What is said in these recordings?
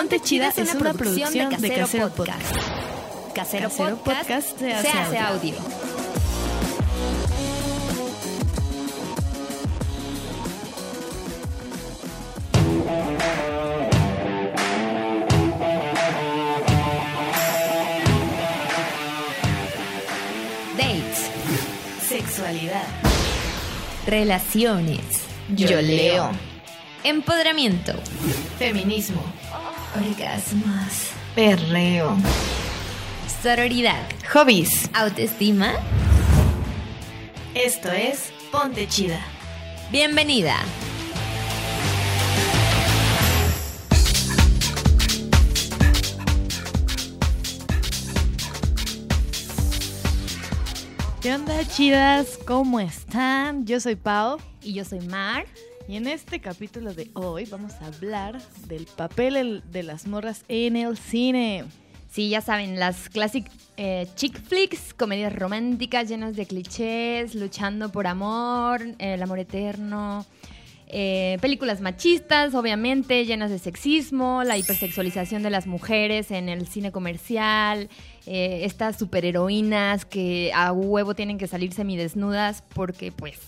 Ponte Chida es una producción de Casero Podcast. Casero, Podcast, se hace, audio. Dates. Sexualidad. Relaciones. Yo leo. Empoderamiento. Feminismo. Orgasmos. Perreo. Sororidad. Hobbies. Autoestima. Esto es Ponte Chida. Bienvenida. ¿Qué onda, chidas? ¿Cómo están? Yo soy Pau Y yo soy Mar. Y en este capítulo de hoy vamos a hablar del papel el- de las morras en el cine. Sí, ya saben, las classic eh, chick flicks, comedias románticas llenas de clichés, luchando por amor, el amor eterno. eh, películas machistas, obviamente, llenas de sexismo, la hipersexualización de las mujeres en el cine comercial, eh, estas superheroínas que a huevo tienen que salir semidesnudas porque, pues,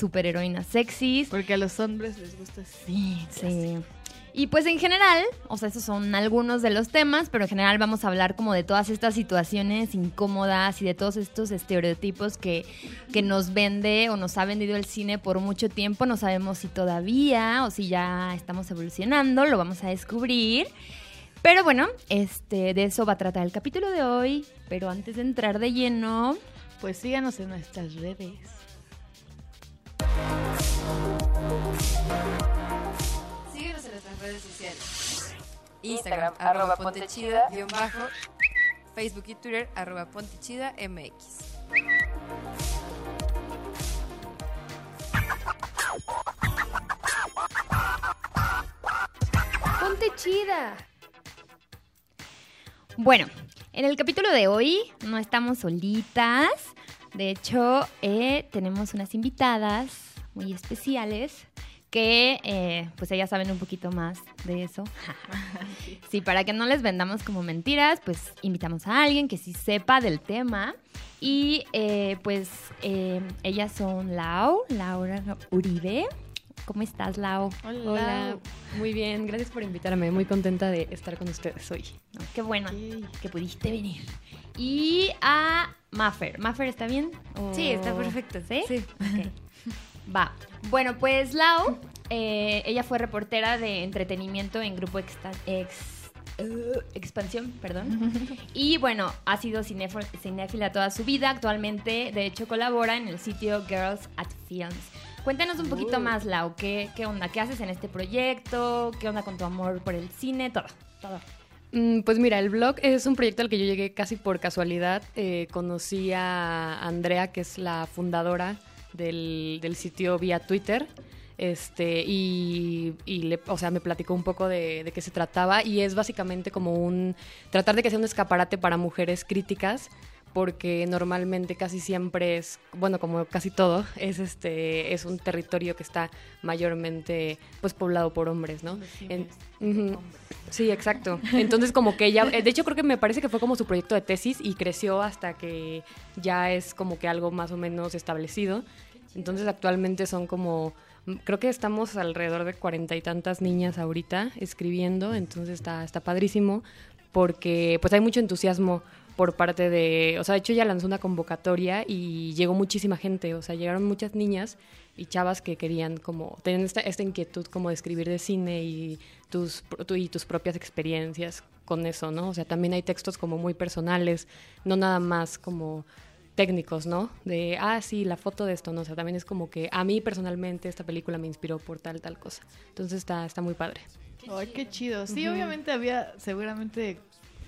superheroínas sexys. Porque a los hombres les gusta así. Sí. Y pues en general, o sea, esos son algunos de los temas, pero en general vamos a hablar como de todas estas situaciones incómodas y de todos estos estereotipos que, que nos vende o nos ha vendido el cine por mucho tiempo. No sabemos si todavía o si ya estamos evolucionando, lo vamos a descubrir. Pero bueno, este, de eso va a tratar el capítulo de hoy. Pero antes de entrar de lleno, Pues síganos en nuestras redes. Síguenos en nuestras redes sociales. Instagram, arroba pontechida, guion bajo. Facebook y Twitter, arroba pontechida MX. Ponte chida. Bueno, en el capítulo de hoy no estamos solitas. De hecho, eh, tenemos unas invitadas muy especiales que, eh, pues ellas saben un poquito más de eso. sí, para que no les vendamos como mentiras, pues invitamos a alguien que sí sepa del tema. Y eh, pues eh, ellas son Lau, Laura Uribe. ¿Cómo estás, Lau? Hola, muy bien, gracias por invitarme. Muy contenta de estar con ustedes hoy. No, qué bueno que pudiste venir. Y a Maffer. ¿Maffer está bien? ¿O- Sí, está perfecto. ¿Sí? Sí. Ok. Va. Bueno, pues Lau, eh, ella fue reportera de entretenimiento en Grupo Exta- Ex- eh, Expansión, perdón. Y bueno, ha sido cinéfila toda su vida. Actualmente, de hecho, colabora en el sitio Girls at Films. Cuéntanos un poquito más, Lau. ¿qué, ¿Qué onda? ¿Qué haces en este proyecto? ¿Qué onda con tu amor por el cine? Todo, todo. Mm, Pues mira, el blog es un proyecto al que yo llegué casi por casualidad. Eh, conocí a Andrea, que es la fundadora del, del sitio vía Twitter. Este, y, y le- o sea, me platicó un poco de, de qué se trataba. Y es básicamente como un. tratar de que sea un escaparate para mujeres críticas. Porque normalmente casi siempre es, bueno, como casi todo, es este, es un territorio que está mayormente pues poblado por hombres, ¿no? En-. Sí, exacto. Entonces como que ella, eh, de hecho creo que me parece que fue como su proyecto de tesis y creció hasta que ya es como que algo más o menos establecido. Entonces actualmente son como, mm, creo que estamos alrededor de cuarenta y tantas niñas ahorita escribiendo, entonces está, está padrísimo porque pues hay mucho entusiasmo por parte de, o sea, de hecho ella lanzó una convocatoria y llegó muchísima gente, o sea, llegaron muchas niñas y chavas que querían como, tenían esta, esta inquietud como de escribir de cine y tus, tu- y tus propias experiencias con eso, ¿no? O sea, también hay textos como muy personales, no nada más como técnicos, ¿no? De, ah, sí, la foto de esto, ¿no? O sea, también es como que a mí personalmente esta película me inspiró por tal, tal cosa. Entonces está, está muy padre. Ay, qué chido. Sí, obviamente había, seguramente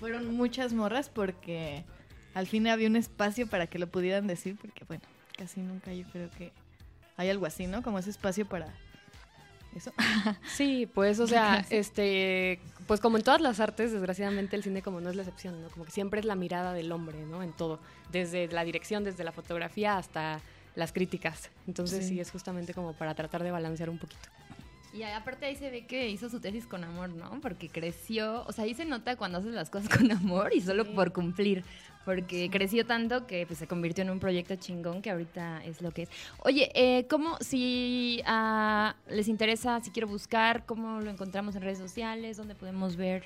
fueron muchas morras porque al fin había un espacio para que lo pudieran decir, porque bueno, casi nunca yo creo que hay algo así, ¿no? Como ese espacio para eso. Sí, pues, o sea, este, pues como en todas las artes, desgraciadamente el cine como no es la excepción, ¿no? Como que siempre es la mirada del hombre, ¿no? En todo, desde la dirección, desde la fotografía hasta las críticas. Entonces sí, Sí. es justamente como para tratar de balancear un poquito. Y aparte ahí se ve que hizo su tesis con amor, ¿no? Porque creció, o sea, ahí se nota cuando haces las cosas con amor y solo por cumplir. Porque creció tanto que pues, se convirtió en un proyecto chingón que ahorita es lo que es. Oye, eh, ¿cómo, si ah, les interesa, si quiero buscar, cómo lo encontramos en redes sociales? ¿Dónde podemos ver?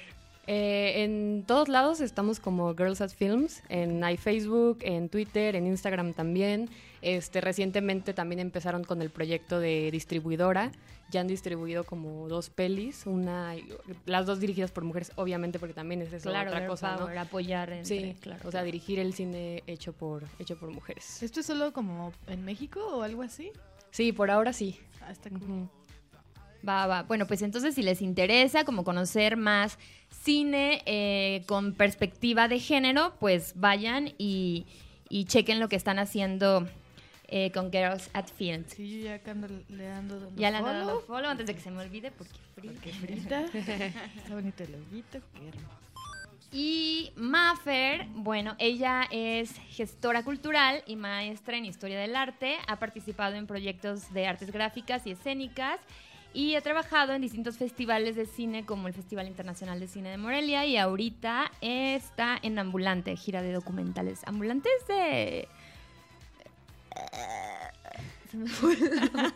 Eh, en todos lados estamos como Girls at Films, en hay Facebook, en Twitter, en Instagram también. Este, recientemente también empezaron con el proyecto de distribuidora. Ya han distribuido como dos pelis, una, las dos dirigidas por mujeres, obviamente, porque también es eso, Claro, otra girl cosa, ¿no? power, apoyar. entre- Sí, claro. O sea, dirigir el cine hecho por, hecho por mujeres. ¿Esto es solo como en México o algo así? Sí, por ahora sí. Ah, está cool. Ujú. Va, va. Bueno, pues entonces si les interesa como conocer más cine eh, con perspectiva de género, pues vayan y, y chequen lo que están haciendo eh, con Girls at Films. Sí, yo ya ando le ando dando Ya le follow, dado follow antes de que se me olvide porque free. Porque frita. está bonito el loguito, qué hermoso. Y Maffer, bueno, ella es gestora cultural y maestra en historia del arte. Ha participado en proyectos de artes gráficas y escénicas y ha trabajado en distintos festivales de cine como el Festival Internacional de Cine de Morelia y ahorita está en Ambulante, gira de documentales. Ambulantes de... Se me fue el nombre.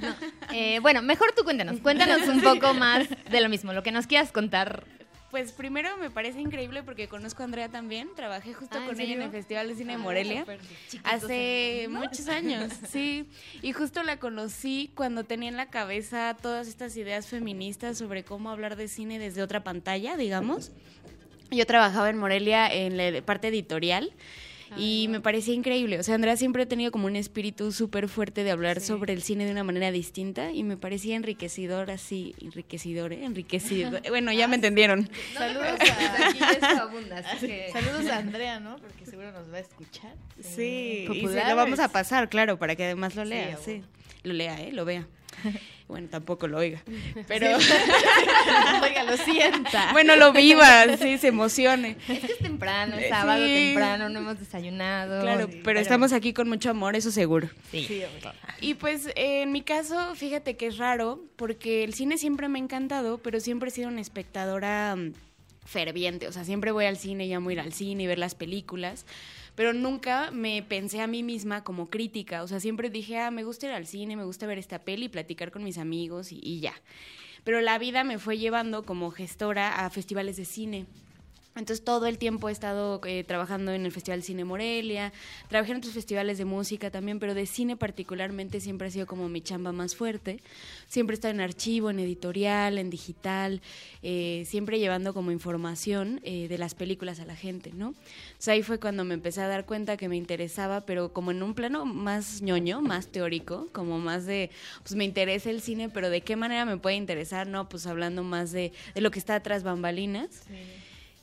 No, eh, bueno, mejor tú cuéntanos, cuéntanos un poco más de lo mismo, lo que nos quieras contar Pues primero me parece increíble porque conozco a Andrea también. Trabajé justo Ah, ¿en con ella en el Festival de Cine de Morelia. Hace muchos años, sí. Y justo la conocí cuando tenía en la cabeza todas estas ideas feministas sobre cómo hablar de cine desde otra pantalla, digamos. Yo trabajaba en Morelia en la parte editorial y me parecía increíble. O sea, Andrea siempre ha tenido como un espíritu súper fuerte de hablar sobre el cine de una manera distinta y me parecía enriquecedor así, enriquecidor, ¿eh? enriquecido. Bueno, ya me entendieron. Saludos Aquí a, esto abunda, así que... saludos a Andrea, ¿no? Porque seguro nos va a escuchar. Sí, y se lo vamos a pasar, claro, para que además lo Sí, lea, sí. huevo. Lo lea, ¿eh? Lo vea. Bueno, tampoco lo oiga. Pero, Oiga, lo sienta. bueno, lo viva, sí, se emocione. Es que es temprano, es Sí. sábado temprano, no hemos desayunado. Claro, Sí, pero estamos aquí con mucho amor, eso seguro. Sí. Y pues eh, en mi caso, fíjate que es raro, porque el cine siempre me ha encantado, pero siempre he sido una espectadora mm, ferviente. O sea, siempre voy al cine y amo ir al cine y ver las películas. Pero nunca me pensé a mí misma como crítica. O sea, siempre dije, ah, me gusta ir al cine, me gusta ver esta peli, platicar con mis amigos y, y ya. Pero la vida me fue llevando como gestora a festivales de cine. Entonces todo el tiempo he estado eh, trabajando en el Festival Cine Morelia, trabajé en otros festivales de música también, pero de cine particularmente siempre ha sido como mi chamba más fuerte. Siempre he estado en archivo, en editorial, en digital, eh, siempre llevando como información eh, de las películas a la gente, ¿no? Entonces ahí fue cuando me empecé a dar cuenta que me interesaba, pero como en un plano más ñoño, más teórico, como más de, pues me interesa el cine, pero de qué manera me puede interesar, ¿no? Pues hablando más de, lo que está atrás bambalinas.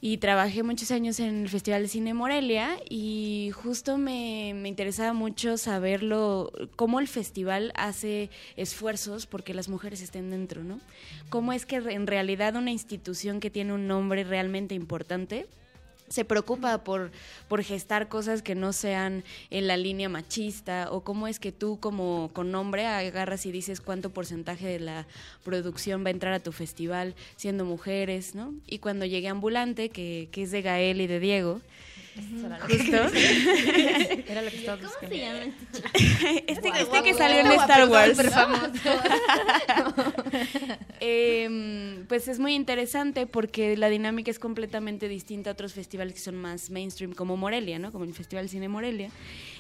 Y trabajé muchos años en el Festival de Cine Morelia y justo me, me interesaba mucho saberlo, cómo el festival hace esfuerzos porque las mujeres estén dentro, ¿no? Cómo es que en realidad una institución que tiene un nombre realmente importante se preocupa por, por gestar cosas que no sean en la línea machista o cómo es que tú como con nombre agarras y dices cuánto porcentaje de la producción va a entrar a tu festival siendo mujeres, ¿no? Y cuando llegué a Ambulante, que, que es de Gael y de Diego, justo, Era lo que estaba ¿Cómo buscando. se llama este chico? este, Guau, este que guau, salió en Star Wars. Eh, pues es muy interesante porque la dinámica es completamente distinta a otros festivales que son más mainstream, como Morelia, ¿no? Como el Festival Cine Morelia.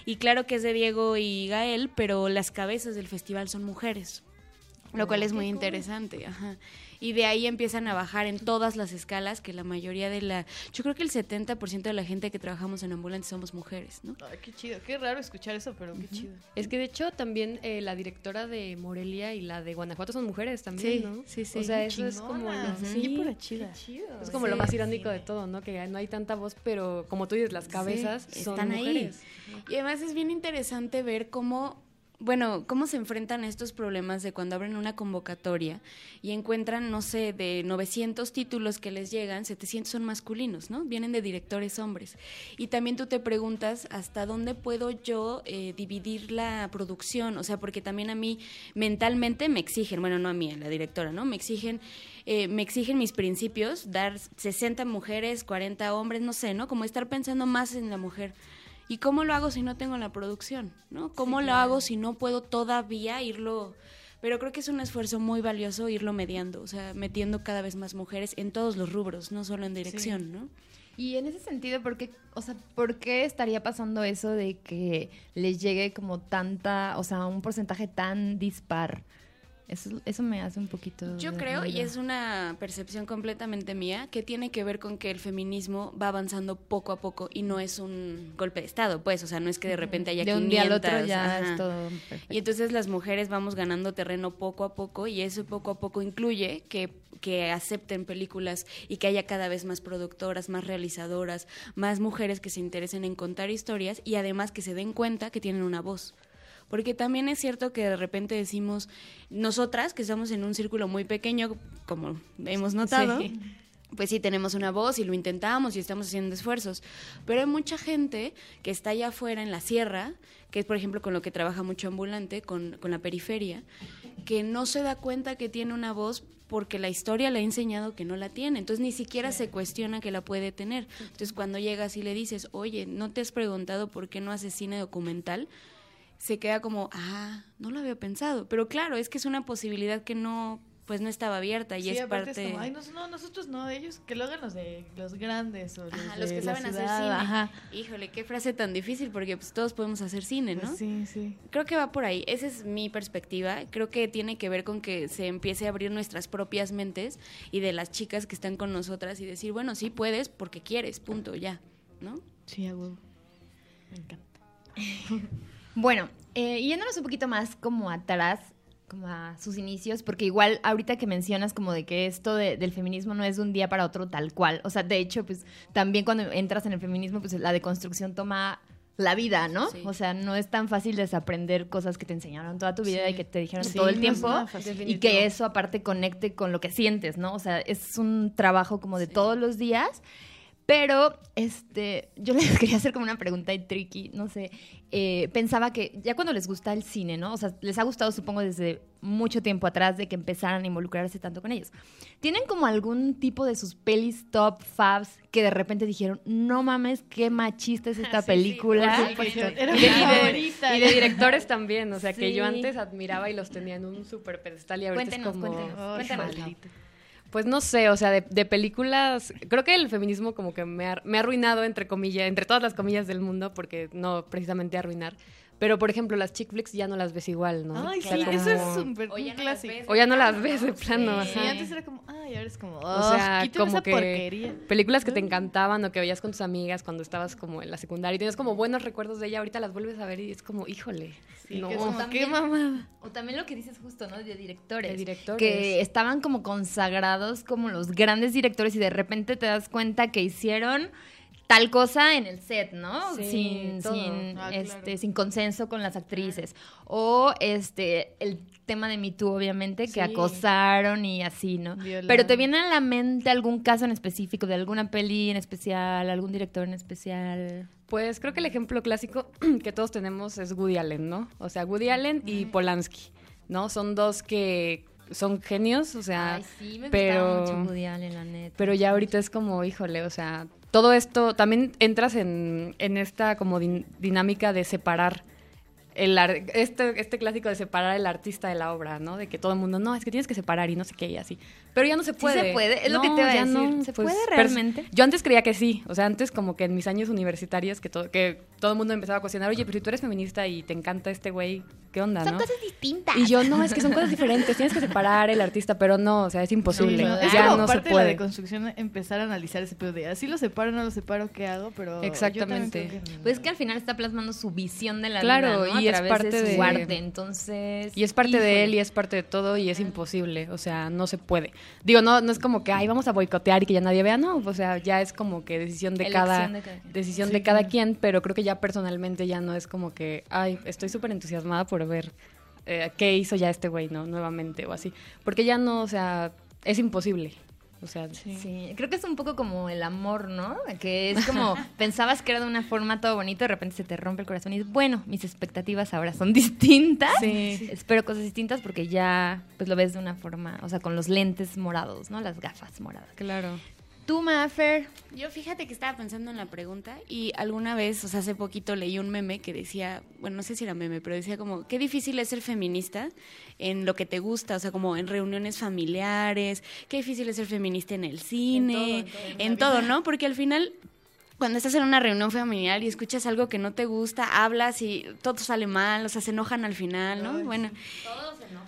Y claro que es de Diego y Gael, pero las cabezas del festival son mujeres, lo cual es muy interesante. Ajá. Y de ahí empiezan a bajar en todas las escalas, que la mayoría de la... Yo creo que el 70% de la gente que trabajamos en ambulantes somos mujeres, ¿no? Ay, qué chido. Qué raro escuchar eso, pero qué chido. Es que de hecho también eh, la directora de Morelia y la de Guanajuato son mujeres también, Sí, ¿no? sí, sí. O sea, eso es como sí, pura chida. es como lo más irónico de todo, ¿no? Que no hay tanta voz, pero como tú dices, las cabezas Sí, son están ahí. mujeres. Y además es bien interesante ver cómo bueno, cómo se enfrentan a estos problemas de cuando abren una convocatoria y encuentran, no sé, de 900 títulos que les llegan, 700 son masculinos, ¿no? Vienen de directores hombres. Y también tú te preguntas hasta dónde puedo yo eh, dividir la producción, o sea, porque también a mí mentalmente me exigen, bueno, no a mí, a la directora, ¿no? Me exigen, eh, me exigen mis principios, dar 60 mujeres, 40 hombres, no sé, ¿no? Como estar pensando más en la mujer. ¿Y cómo lo hago si no tengo la producción? ¿no? ¿Cómo lo hago si no puedo todavía irlo? Pero creo que es un esfuerzo muy valioso irlo mediando, o sea, metiendo cada vez más mujeres en todos los rubros, no solo en dirección, ¿no? Y en ese sentido, ¿por qué, o sea, ¿por qué estaría pasando eso de que les llegue como tanta, o sea, un porcentaje tan dispar? Eso, eso me hace un poquito... Yo creo, y es una percepción completamente mía, que tiene que ver con que el feminismo va avanzando poco a poco y no es un golpe de Estado, pues, o sea, no es que de repente haya De un día al otro 500, ya ajá. es todo perfecto. Y entonces las mujeres vamos ganando terreno poco a poco y eso poco a poco incluye que, que acepten películas y que haya cada vez más productoras, más realizadoras, más mujeres que se interesen en contar historias y además que se den cuenta que tienen una voz. Porque también es cierto que de repente decimos, nosotras que estamos en un círculo muy pequeño, como hemos notado, Sí. pues sí tenemos una voz y lo intentamos y estamos haciendo esfuerzos. Pero hay mucha gente que está allá afuera en la sierra, que es por ejemplo con lo que trabaja mucho ambulante, con, con la periferia, que no se da cuenta que tiene una voz porque la historia le ha enseñado que no la tiene. Entonces ni siquiera se cuestiona que la puede tener. Entonces cuando llegas y le dices, oye, ¿no te has preguntado por qué no haces cine documental? Se queda como, ah, no lo había pensado. Pero claro, es que es una posibilidad que no, pues no estaba abierta y Sí, es parte... es como, ay, no, no, nosotros no, ellos, que lo hagan los de los grandes o los, Ajá, de los que la saben hacer cine. Ajá. Híjole, qué frase tan difícil porque pues todos podemos hacer cine, ¿no? Pues sí, sí. Creo que va por ahí. Esa es mi perspectiva. Creo que tiene que ver con que se empiece a abrir nuestras propias mentes y de las chicas que están con nosotras y decir, bueno, sí puedes porque quieres, punto, ya, ¿no? Sí, a huevo. Me encanta. Bueno, eh, yéndonos un poquito más como atrás, como a sus inicios, porque igual ahorita que mencionas como de que esto de- del feminismo no es de un día para otro tal cual, o sea, de hecho, pues también cuando entras en el feminismo, pues la deconstrucción toma la vida, ¿no? Sí. O sea, no es tan fácil desaprender cosas que te enseñaron toda tu vida Sí. y que te dijeron Sí, todo el tiempo y que eso aparte conecte con lo que sientes, ¿no? O sea, es un trabajo como de todos los días. Pero, este, yo les quería hacer como una pregunta y tricky, no sé. eh, pensaba que ya cuando les gusta el cine, ¿no? O sea, les ha gustado, supongo, desde mucho tiempo atrás de que empezaran a involucrarse tanto con ellos. ¿Tienen como algún tipo de sus pelis top faves que de repente dijeron, no mames, qué machista es esta película? por supuesto. Era Y mi de, y de- favorita. y de directores también, o sea, que yo antes admiraba y los tenía en un súper pedestal y ahorita Cuéntenos, es como... cuéntenos, Ay, cuéntanos. Pues no sé, o sea, de, de películas, creo que el feminismo como que me ha, me ha arruinado, entre comillas, entre todas las comillas del mundo, porque no precisamente arruinar. Pero, por ejemplo, las chick flicks ya no las ves igual, ¿no? Ay, O sea, sí, como- eso es súper O un ya no las clásico. ves. O ya no las ves de plano, Sí, ajá. antes era como, ay, ahora es como, O sea, "Ugh, quítame como esa que porquería. películas que te encantaban o que veías con tus amigas cuando estabas como en la secundaria y tienes como buenos recuerdos de ella, ahorita las vuelves a ver y es como, híjole, Sí, no. que es como, También- qué mamada. O también lo que dices justo, ¿no? De directores. De directores. Que estaban como consagrados como los grandes directores y de repente te das cuenta que hicieron tal cosa en el set, ¿no? Sí, sin, Ah, este, claro. sin consenso con las actrices. O este el tema de Me Too, obviamente, Sí. que acosaron y así, ¿no? Pero ¿te viene a la mente algún caso en específico de alguna peli en especial, algún director en especial? Pues creo que el ejemplo clásico que todos tenemos es Woody Allen, ¿no? O sea, Woody Allen y Polanski, ¿no? Son dos que son genios, o sea, Ay, sí, me pero- mucho Woody Allen, la neta. pero ya ahorita es como, híjole, o sea, todo esto, también entras en, en esta como din- dinámica de separar el ar- este, este clásico de separar el artista de la obra, ¿no? De que todo el mundo, no, es que tienes que separar y no sé qué y así. Pero ya no se Sí puede. se puede, es lo No, que te iba a decir. no, ¿Se pues, puede pers- realmente? Yo antes creía que sí, o sea, antes como que en mis años universitarios que todo, que todo el mundo empezaba a cuestionar, oye, pero si tú eres feminista y te encanta este güey, ¿qué onda, Son no? cosas distintas. Y yo, no, es que son cosas diferentes, tienes que separar el artista, pero no, o sea, es imposible. Sí, no, es ya como no se parte de la puede. deconstrucción empezar a analizar ese pedo de así lo separo, no lo separo, ¿qué hago? Pero yo Exactamente. creo que- Pues es que al final está plasmando su visión de la Claro, vida, ¿no? y a es parte de su de- arte, entonces... Y es parte de él y es parte de todo y es imposible, o sea, no se puede. Digo, no, no es como que, ay, vamos a boicotear y que ya nadie vea, no, o sea, ya es como que decisión de Elección cada de cada quien. decisión Sí, de cada claro. quien, pero creo que ya personalmente ya no es como que, ay, estoy súper entusiasmada por ver eh, qué hizo ya este güey, ¿no? Nuevamente o así. Porque ya no, o sea, es imposible. O sea, Sí, creo que es un poco como el amor, ¿no? Que es como pensabas que era de una forma todo bonito, de repente se te rompe el corazón y dices, bueno, mis expectativas ahora son distintas. Sí. Espero cosas distintas porque ya pues lo ves de una forma, o sea, con los lentes morados, ¿no? Las gafas moradas. claro. Tú, Mafer, Yo fíjate que estaba pensando en la pregunta y alguna vez, o sea, hace poquito leí un meme que decía, bueno, no sé si era meme, pero decía como, qué difícil es ser feminista en lo que te gusta, o sea, como en reuniones familiares, qué difícil es ser feminista en el cine, en todo, ¿no? Porque al final cuando estás en una reunión familiar y escuchas algo que no te gusta, hablas y todo sale mal, o sea, se enojan al final, ¿no? Bueno,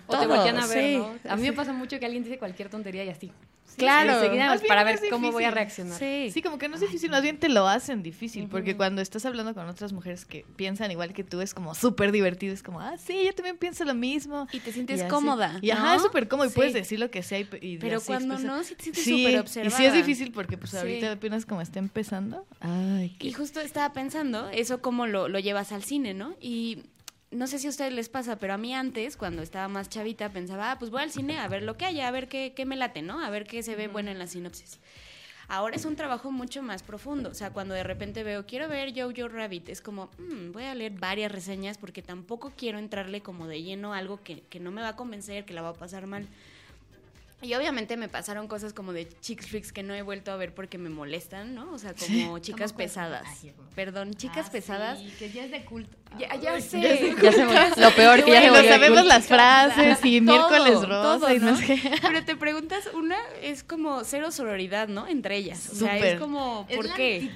O te Todo, voltean a ver, sí. ¿no? A mí me pasa mucho que alguien dice cualquier tontería y así. Claro. Enseguida, Más para ver cómo voy a reaccionar. sí. Sí, como que no es difícil, más bien te lo hacen difícil, porque cuando estás hablando con otras mujeres que piensan igual que tú, es como súper divertido, es como, ah, sí, yo también pienso lo mismo. Y te sientes así. cómoda, Y ajá, es súper cómodo y Sí. puedes decir lo que sea. Y, y Pero cuando expresar. no, sí te sientes Sí, súper y observada. sí es difícil porque pues Sí. ahorita apenas como está empezando. Ay, qué Y justo estaba pensando, eso cómo lo, lo llevas al cine, ¿no? Y no sé si a ustedes les pasa, pero a mí antes, cuando estaba más chavita, pensaba, ah, pues voy al cine a ver lo que haya, a ver qué, qué me late, ¿no? A ver qué se ve bueno en la sinopsis. Ahora es un trabajo mucho más profundo. O sea, cuando de repente veo, quiero ver Jojo Rabbit, es como, "Mm, voy a leer varias reseñas porque tampoco quiero entrarle como de lleno a algo que, que no me va a convencer, que la va a pasar mal. Y obviamente me pasaron cosas como de chick flicks que no he vuelto a ver porque me molestan, ¿no? O sea, como chicas pesadas. Perdón, chicas pesadas. que ya es de culto. Ya, ya sé. Ya se lo peor que ya se volvió sabemos las frases y Todo, miércoles rosa todo, y no. Pero te preguntas, una es como cero sororidad, ¿no? Entre ellas. O sea, Súper. es como, Es ¿por la qué?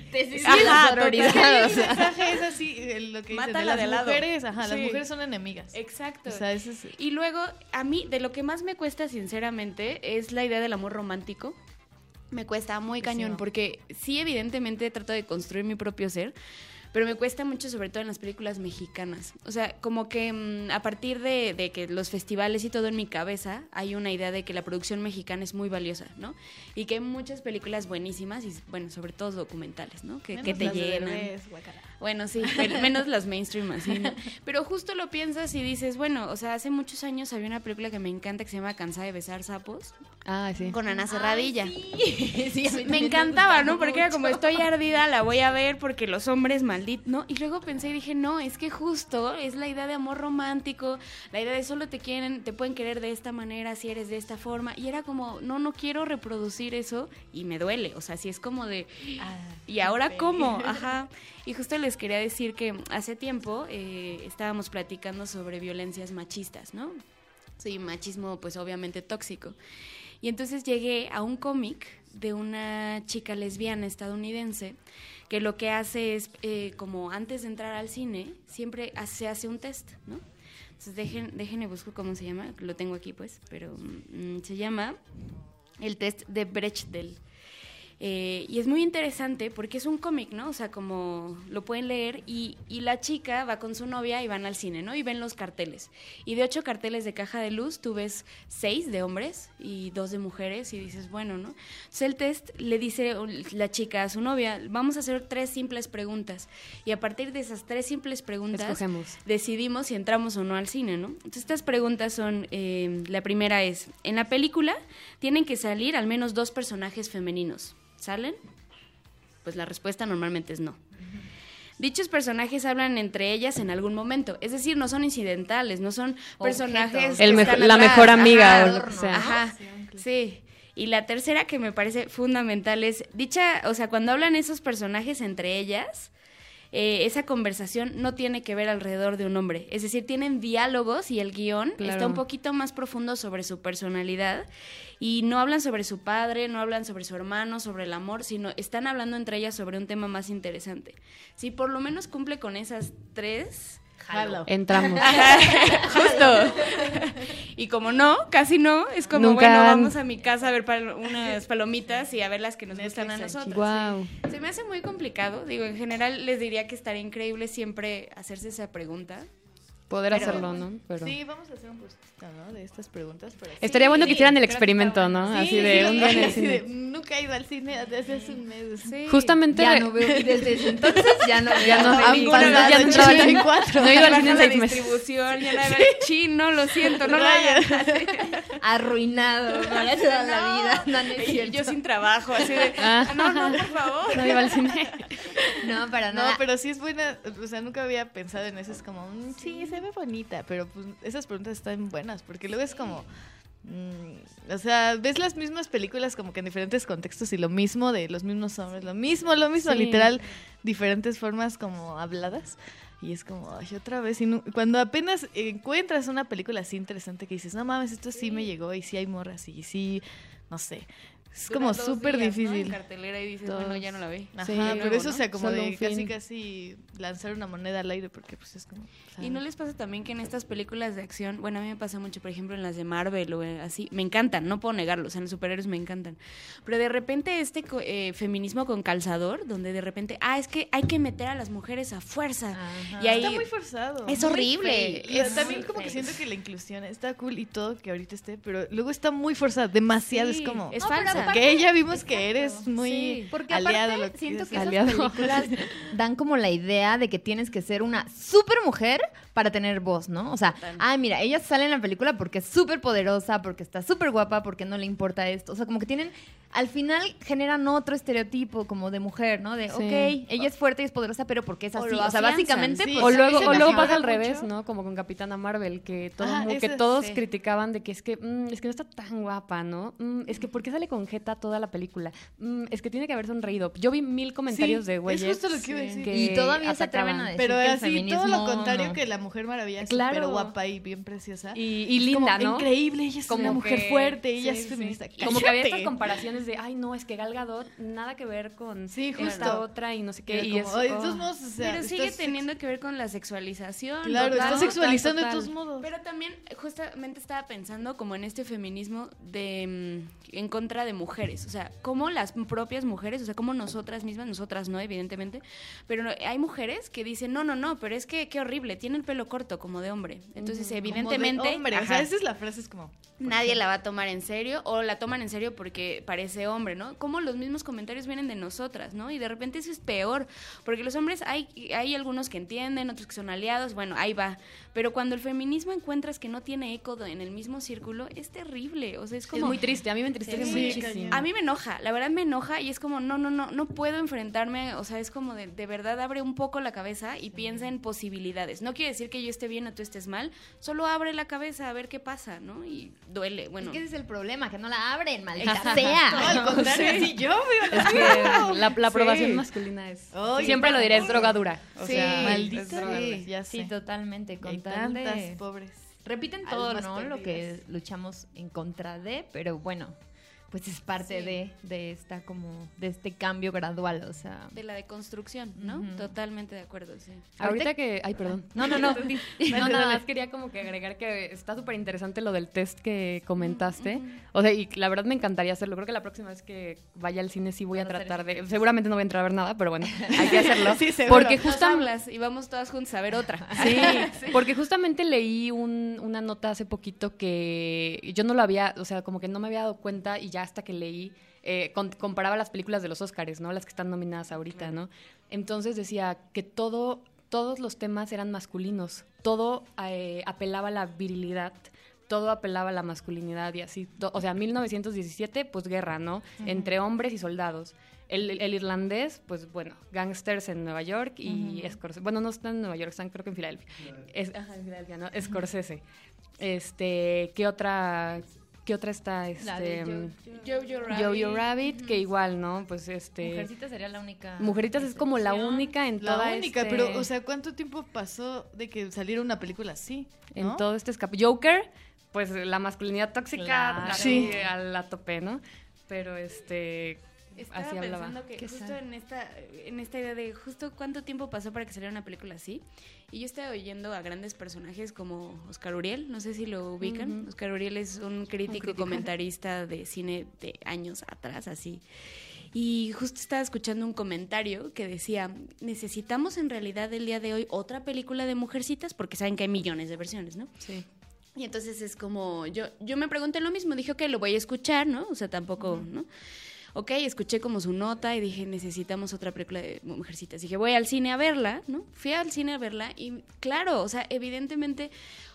Ajá, la total. sororidad, o El mensaje es así, lo que dicen, de las de lado. mujeres, ajá, las Sí. mujeres son enemigas. Exacto. O sea, eso es... Y luego, a mí, de lo que más me cuesta, sinceramente, es la idea del amor romántico. Me cuesta muy cañón, porque sí, evidentemente trato de construir mi propio ser, pero me cuesta mucho, sobre todo en las películas mexicanas. O sea, como que mm, a partir de, de que los festivales y todo en mi cabeza, hay una idea de que la producción mexicana es muy valiosa, ¿no? Y que hay muchas películas buenísimas y, bueno, sobre todo documentales, ¿no? Que, que Menos te las de llenan. bebés, guácala. Bueno, sí, pero menos las mainstream así, ¿no? Pero justo lo piensas y dices, bueno, o sea, hace muchos años había una película que me encanta que se llama Cansada de besar sapos Ah, sí. con Ana Cerradilla. Sí, a mí Me encantaba, ¿no? Porque era como mucho. estoy ardida, la voy a ver porque los hombres malditos, ¿no? Y luego pensé y dije, no, es que justo es la idea de amor romántico, la idea de solo te quieren, te pueden querer de esta manera si eres de esta forma. Y era como, no, no quiero reproducir eso y me duele. O sea, si es como de, ¿y ahora cómo? Ajá. Y justo les quería decir que hace tiempo eh, estábamos platicando sobre violencias machistas, ¿no? Sí, machismo pues obviamente tóxico. Y entonces llegué a un cómic de una chica lesbiana estadounidense que lo que hace es, eh, como antes de entrar al cine, siempre se hace un test, ¿no? Entonces dejen, déjenme busco cómo se llama, lo tengo aquí pues, pero mm, se llama el test de Bechdel. Eh, y es muy interesante porque es un cómic, ¿no? O sea, como lo pueden leer y, y la chica va con su novia y van al cine, ¿no? Y ven los carteles. Y de ocho carteles de caja de luz, tú ves seis de hombres y dos de mujeres y dices, bueno, ¿no? Entonces el test le dice la chica a su novia, vamos a hacer tres simples preguntas. Y a partir de esas tres simples preguntas Escogemos. decidimos si entramos o no al cine, ¿no? Entonces estas preguntas son, eh, la primera es, en la película tienen que salir al menos dos personajes femeninos. ¿Salen? Pues la respuesta normalmente es no. Dichos personajes hablan entre ellas en algún momento, es decir, no son incidentales, no son personajes. El que mejo- están la atrás. mejor amiga Ajá, o lo que sea. Ajá, sí. Y la tercera que me parece fundamental es, dicha, o sea, cuando hablan esos personajes entre ellas, eh, esa conversación no tiene que ver alrededor de un hombre. Es decir, tienen diálogos y el guion Claro. está un poquito más profundo sobre su personalidad y no hablan sobre su padre, no hablan sobre su hermano, sobre el amor, sino están hablando entre ellas sobre un tema más interesante. Si por lo menos cumple con esas tres, Jalo. Entramos. Justo. y como no, casi no, es como, Nunca bueno, han- vamos a mi casa a ver pal- unas palomitas y a ver las que nos gustan a nosotros. Guau. Se me hace muy complicado. Digo, en general les diría que estaría increíble siempre hacerse esa pregunta. Poder Pero- hacerlo, ¿no? Pero... Sí, vamos a hacer un postito, ¿no? De estas preguntas. Para Estaría bueno que hicieran el experimento. ¿no? Sí, Así de sí, un día en el así de, cine. nunca he ido al cine desde hace un mes. Sí. Justamente Ya no veo, desde ese entonces ya no veo. Ya no ya no entraba al cine. 84. No he ido al cine en Baja la seis meses. distribución, ya no no, lo siento, no. Arruinado para toda la No. vida. No, no es Y cierto. yo sin trabajo, así de, Ah. "Ah, no, no, por favor. No iba al cine. No, para No, nada. pero sí es buena, o sea, nunca había pensado en eso, es como, mm, sí, se ve bonita, pero pues esas preguntas están buenas, porque luego es como, mm, o sea, ves las mismas películas como que en diferentes contextos y lo mismo de los mismos hombres, lo mismo, lo mismo, Sí. literal, diferentes formas como habladas. Y es como, ay, otra vez. Y nu- cuando apenas encuentras una película así interesante que dices, no mames, esto sí me llegó y sí hay morras y sí, no sé. Es como súper difícil. En cartelera y dices, bueno, ya no la vi. Ajá, Sí, pero luego, eso ¿no? sea como Solo de un casi fin. casi lanzar una moneda al aire porque pues es como ¿Y no les pasa también que en estas películas de acción, bueno, a mí me pasa mucho, por ejemplo, en las de Marvel o eh, así, me encantan, no puedo negarlo, o sea, en los superhéroes me encantan. Pero de repente este co- eh, feminismo con calzador, donde de repente, ah, es que hay que meter a las mujeres a fuerza. Ajá. Y ahí está muy forzado. es muy horrible. La- Es también como que siento que la inclusión está cool y todo que ahorita esté, pero luego está muy forzada, demasiado Sí, es como es falsa. Aparte- que ya vimos que eres muy Sí, porque aliado aparte lo que siento que esas películas dan como la idea de que tienes que ser una super mujer para tener voz, ¿no? O sea, Total. ah, mira, ella sale en la película porque es súper poderosa, porque está súper guapa, porque no le importa esto. O sea, como que tienen, al final generan otro estereotipo como de mujer, ¿no? De, Sí. ok, ella es fuerte y es poderosa, pero porque es O así. lo O, sea, básicamente, sí. pues, O luego, o pasa al mucho. revés, ¿no? Como con Capitana Marvel, que, todo mu- que todos sí. criticaban de que es que, mm, es que no está tan guapa, ¿no? Mm, es que ¿por qué sale con jeta toda la película? Mm, es que tiene que haber sonreído. Yo vi mil comentarios Sí, de es güeyes justo lo que iba a decir. que y todavía se atreven a decir pero que el así feminismo todo lo contrario no. que la Mujer Maravilla es Claro. súper guapa y bien preciosa. Y, y Es linda, como ¿no? Increíble, ella es Como una mujer fuerte, ella es feminista. Como que había estas ¡Cállate! De, ay, no, es que Gal Gadot nada que ver con Sí, esta otra y no sé qué. Y como, es, "Ay, de oh". todos modos, o sea, Pero sigue teniendo que ver con la sexualización. Claro, total, está total, sexualizando de total. todos modos. Pero también, justamente estaba pensando como en este feminismo de mm, en contra de mujeres. O sea, como las propias mujeres, o sea, como nosotras mismas, nosotras no, evidentemente, pero no- hay mujeres que dicen, no, no, no, pero es que qué horrible, tiene el pelo corto como de hombre. Entonces, Como de evidentemente, o sea, esa es la frase, es como. nadie la va a tomar en serio o la toman en serio porque parece hombre, ¿no? Como los mismos comentarios vienen de nosotras, ¿no? Y de repente eso es peor, porque los hombres hay, hay algunos que entienden, otros que son aliados, bueno, ahí va. Pero cuando el feminismo encuentras que no tiene eco en el mismo círculo, es terrible, o sea, es Es como... muy triste, a mí me entristece Sí, muchísimo. A mí me enoja, la verdad me enoja y es como, no, no, no, no puedo enfrentarme, o sea, es como de, de verdad abre un poco la cabeza y piensa en posibilidades. No quiere decir que yo esté bien o tú estés mal, solo abre la cabeza a ver qué pasa, ¿no? Y duele, bueno. Es que ese es el problema, que no la abren, maldita No, al contrario, así yo veo Es que la, la aprobación Sí. masculina es. Siempre lo diré, es drogadura. O Sí, sea, maldita es sí, ya sé. Sí, totalmente. Con tantas pobres. Repiten todo, ¿no? Lo que perdidas. luchamos en contra de, pero bueno, pues es parte Sí. de, de esta como, de este cambio gradual, o sea. de la deconstrucción, ¿no? Totalmente de acuerdo, sí. Ahorita que. Ay, perdón. No, no, no. No, nada más quería como que agregar que está súper interesante lo del test que comentaste. O sea, y la verdad me encantaría hacerlo. Creo que la próxima vez que vaya al cine sí voy a tratar de. Seguramente no voy a entrar a ver nada, pero bueno, hay que hacerlo. Sí, seguro. Porque justamente. hablas y vamos todas juntas a ver otra. Sí, porque justamente leí un- una nota hace poquito que yo no lo había, o sea, como que no me había dado cuenta y ya hasta que leí, eh, con- comparaba las películas de los Oscars, ¿no? Las que están nominadas ahorita, ¿no? Entonces decía que todo, todos los temas eran masculinos, todo eh, apelaba a la virilidad. Todo apelaba a la masculinidad y así. o sea, 1917, pues guerra, ¿no? Entre hombres y soldados. El, el irlandés, pues bueno, gangsters en Nueva York y Scorsese. Bueno, no están en Nueva York, están creo que en Filadelfia. Es, ajá, en Filadelfia, ¿no? Scorsese. Este, ¿qué otra, qué otra está? La de Este, Jojo Rabbit. Jojo Rabbit, que igual, ¿no? Pues este... Mujercita sería la única. Mujeritas es como la única en La toda única, este- pero, o sea, ¿cuánto tiempo pasó de que saliera una película así? en todo este escape. Joker, pues la masculinidad tóxica Claro. así Sí. a la tope, ¿no? Pero este Estaba así hablaba. pensando que Qué justo sad. en esta, en esta idea de justo cuánto tiempo pasó para que saliera una película así. Y yo estaba oyendo a grandes personajes como Oscar Uriel, no sé si lo ubican. Oscar Uriel es un crítico, crítico. comentarista de cine de años atrás, así. Y justo estaba escuchando un comentario que decía, necesitamos en realidad el día de hoy otra película de mujercitas, porque saben que hay millones de versiones, ¿no? Sí. Y entonces es como, yo, yo me pregunté lo mismo, dije, ok, lo voy a escuchar, ¿no? O sea, tampoco, ¿no? Ok, escuché como su nota y dije, necesitamos otra película de Mujercitas. Dije, voy al cine a verla, ¿no? Fui al cine a verla y claro, o sea, evidentemente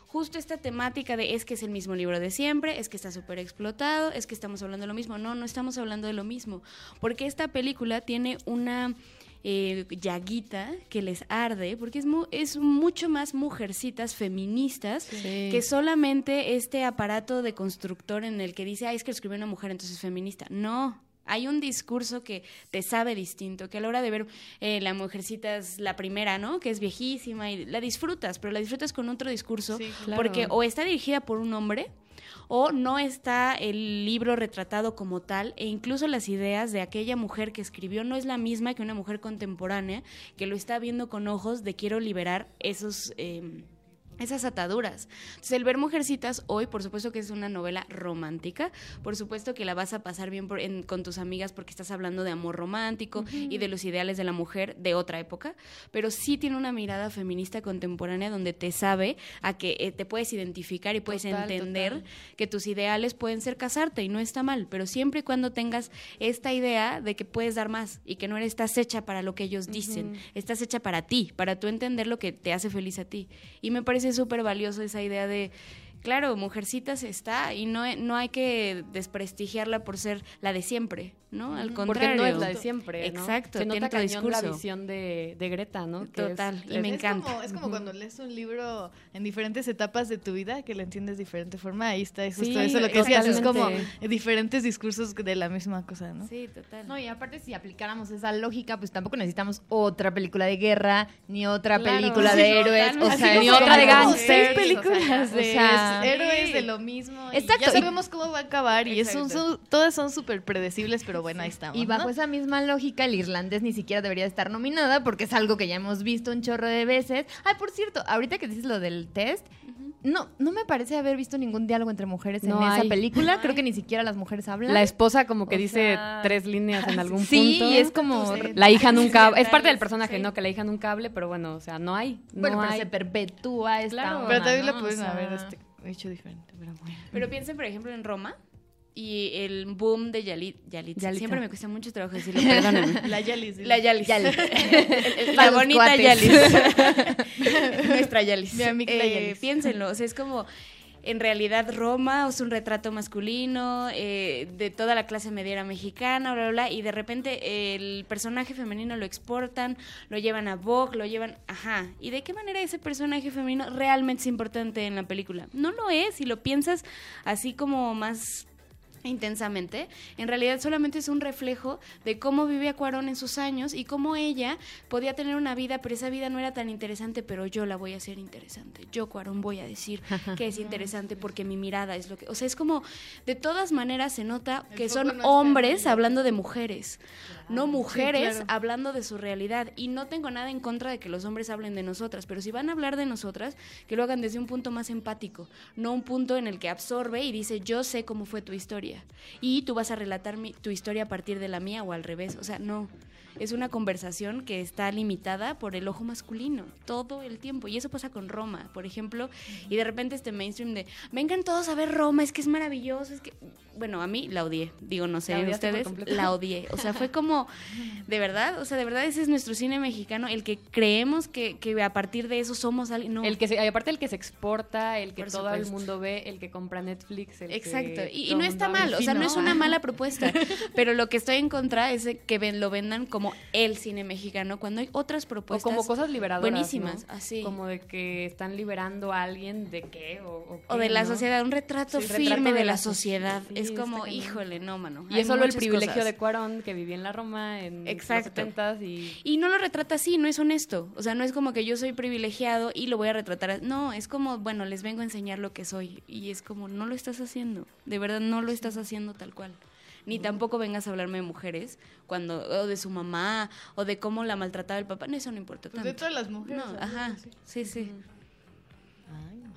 justo esta temática de es que es el mismo libro de siempre, es que está súper explotado, es que estamos hablando de lo mismo. No, no estamos hablando de lo mismo, porque esta película tiene una eh, llaguita que les arde, porque es, mu- es mucho más mujercitas feministas Sí. que solamente este aparato de constructor en el que dice, ah, es que escribió una mujer, entonces es feminista. No. Hay un discurso que te sabe distinto, que a la hora de ver eh, la mujercita es la primera, ¿no? Que es viejísima y la disfrutas, pero la disfrutas con otro discurso, Sí, claro. porque o está dirigida por un hombre o no está el libro retratado como tal e incluso las ideas de aquella mujer que escribió no es la misma que una mujer contemporánea que lo está viendo con ojos de quiero liberar esos... eh, esas ataduras. Entonces, el ver Mujercitas hoy, por supuesto que es una novela romántica, por supuesto que la vas a pasar bien por- en- con tus amigas porque estás hablando de amor romántico y de los ideales de la mujer de otra época, pero sí tiene una mirada feminista contemporánea donde te sabe a que eh, te puedes identificar y puedes Total, entender total. que tus ideales pueden ser casarte y no está mal, pero siempre y cuando tengas esta idea de que puedes dar más y que no eres, estás hecha para lo que ellos dicen, estás hecha para ti, para tú entender lo que te hace feliz a ti. Y me parece súper valioso esa idea de, claro, Mujercitas está y no, no hay que desprestigiarla por ser la de siempre, ¿no? Al Porque contrario. no es la de siempre, ¿no? Exacto, Se tiene nota otro cañón la discurso. visión de, de Greta, ¿no? Que es- Total, y es- me es encanta. Como, es como cuando lees un libro en diferentes etapas de tu vida que lo entiendes de diferente forma. Ahí está, es justo Sí, eso lo que decías. Es como diferentes discursos de la misma cosa, ¿no? Sí, total. No, y aparte si aplicáramos esa lógica, pues tampoco necesitamos otra película de guerra, ni otra Claro, película sí, de héroes, o sea, ni otra de sea, películas de o sea, héroes de lo mismo. y Exacto, ya y- sabemos cómo va a acabar y son- todas son súper predecibles, pero bueno, ahí estamos. Y bajo ¿no? esa misma lógica, el irlandés ni siquiera debería estar nominada porque es algo que ya hemos visto un chorro de veces. Ay, por cierto, ahorita que dices lo del test, no, no me parece haber visto ningún diálogo entre mujeres No en esa película. Creo que ni siquiera las mujeres hablan. La esposa como que O dice sea, tres líneas en algún sí, punto. y es como... Sí. La hija nunca... Es parte del Sí. personaje, ¿no? Que la hija nunca hable, pero bueno, o sea, no hay. No Bueno, pero hay. se perpetúa esta Claro. onda, Pero también ¿no? lo pueden O sea, haber este, hecho diferente, pero bueno. Pero piensen, por ejemplo, en Roma y el boom de Yalit, Yalitza. Yalitza. Siempre me cuesta mucho trabajo decirlo, perdónenme. La Yalis. La Yalis. Yalis. El- Para la bonita cuates. Yalis. Nuestra Yalis. Mi amiga Eh, Yalis. Piénsenlo, o sea, es como... En realidad Roma es un retrato masculino eh, de toda la clase mediera mexicana, bla, bla, bla, y de repente el personaje femenino lo exportan, lo llevan a Vogue, lo llevan, ajá. ¿Y de qué manera ese personaje femenino realmente es importante en la película? No lo es, si lo piensas así como más intensamente, en realidad solamente es un reflejo de cómo vivía Cuarón en sus años y cómo ella podía tener una vida, pero esa vida no era tan interesante, pero yo la voy a hacer interesante. Yo, Cuarón, voy a decir que es interesante porque mi mirada es lo que... O sea, es como, de todas maneras se nota que son no hombres hablando de mujeres, no mujeres claro. hablando de su realidad. Y no tengo nada en contra de que los hombres hablen de nosotras, pero si van a hablar de nosotras, que lo hagan desde un punto más empático, no un punto en el que absorbe y dice, yo sé cómo fue tu historia. Y tú vas a relatar mi- tu historia a partir de la mía o al revés. O sea, no. Es una conversación que está limitada por el ojo masculino todo el tiempo. Y eso pasa con Roma, por ejemplo. Y de repente este mainstream de, vengan todos a ver Roma, es que es maravilloso, es que... Bueno, a mí la odié. Digo, no sé, ¿La odiaste por ustedes, la odié. O sea, fue como, de verdad, o sea, de verdad ese es nuestro cine mexicano, el que creemos que, que a partir de eso somos alguien. No. El que se, aparte el que se exporta, el que todo el mundo ve, el que compra Netflix. El Exacto, que y, y no está habla. Mal, o sea, no es una mala propuesta, pero lo que estoy en contra es que ven- lo vendan como el cine mexicano cuando hay otras O propuestas. como cosas liberadoras. buenísimas, ¿no? así. Como de que están liberando a alguien de qué o, o O de la ¿no? sociedad, un retrato Sí, firme retrato de, de la sociedad. Sí, es como, híjole, no, mano. Y es solo el privilegio cosas. de Cuarón que vivía en la Roma en Exacto. los 70 y Y no lo retrata así, no es honesto. O sea, no es como que yo soy privilegiado y lo voy a retratar. No, es como, bueno, les vengo a enseñar lo que soy. Y es como, no lo estás haciendo. De verdad, no lo estás haciendo tal cual. Ni tampoco vengas a hablarme de mujeres cuando o de su mamá o de cómo la maltrataba el papá. No, eso no importa Pues tanto. de todas las mujeres. Ajá, sí, sí. Ay, man,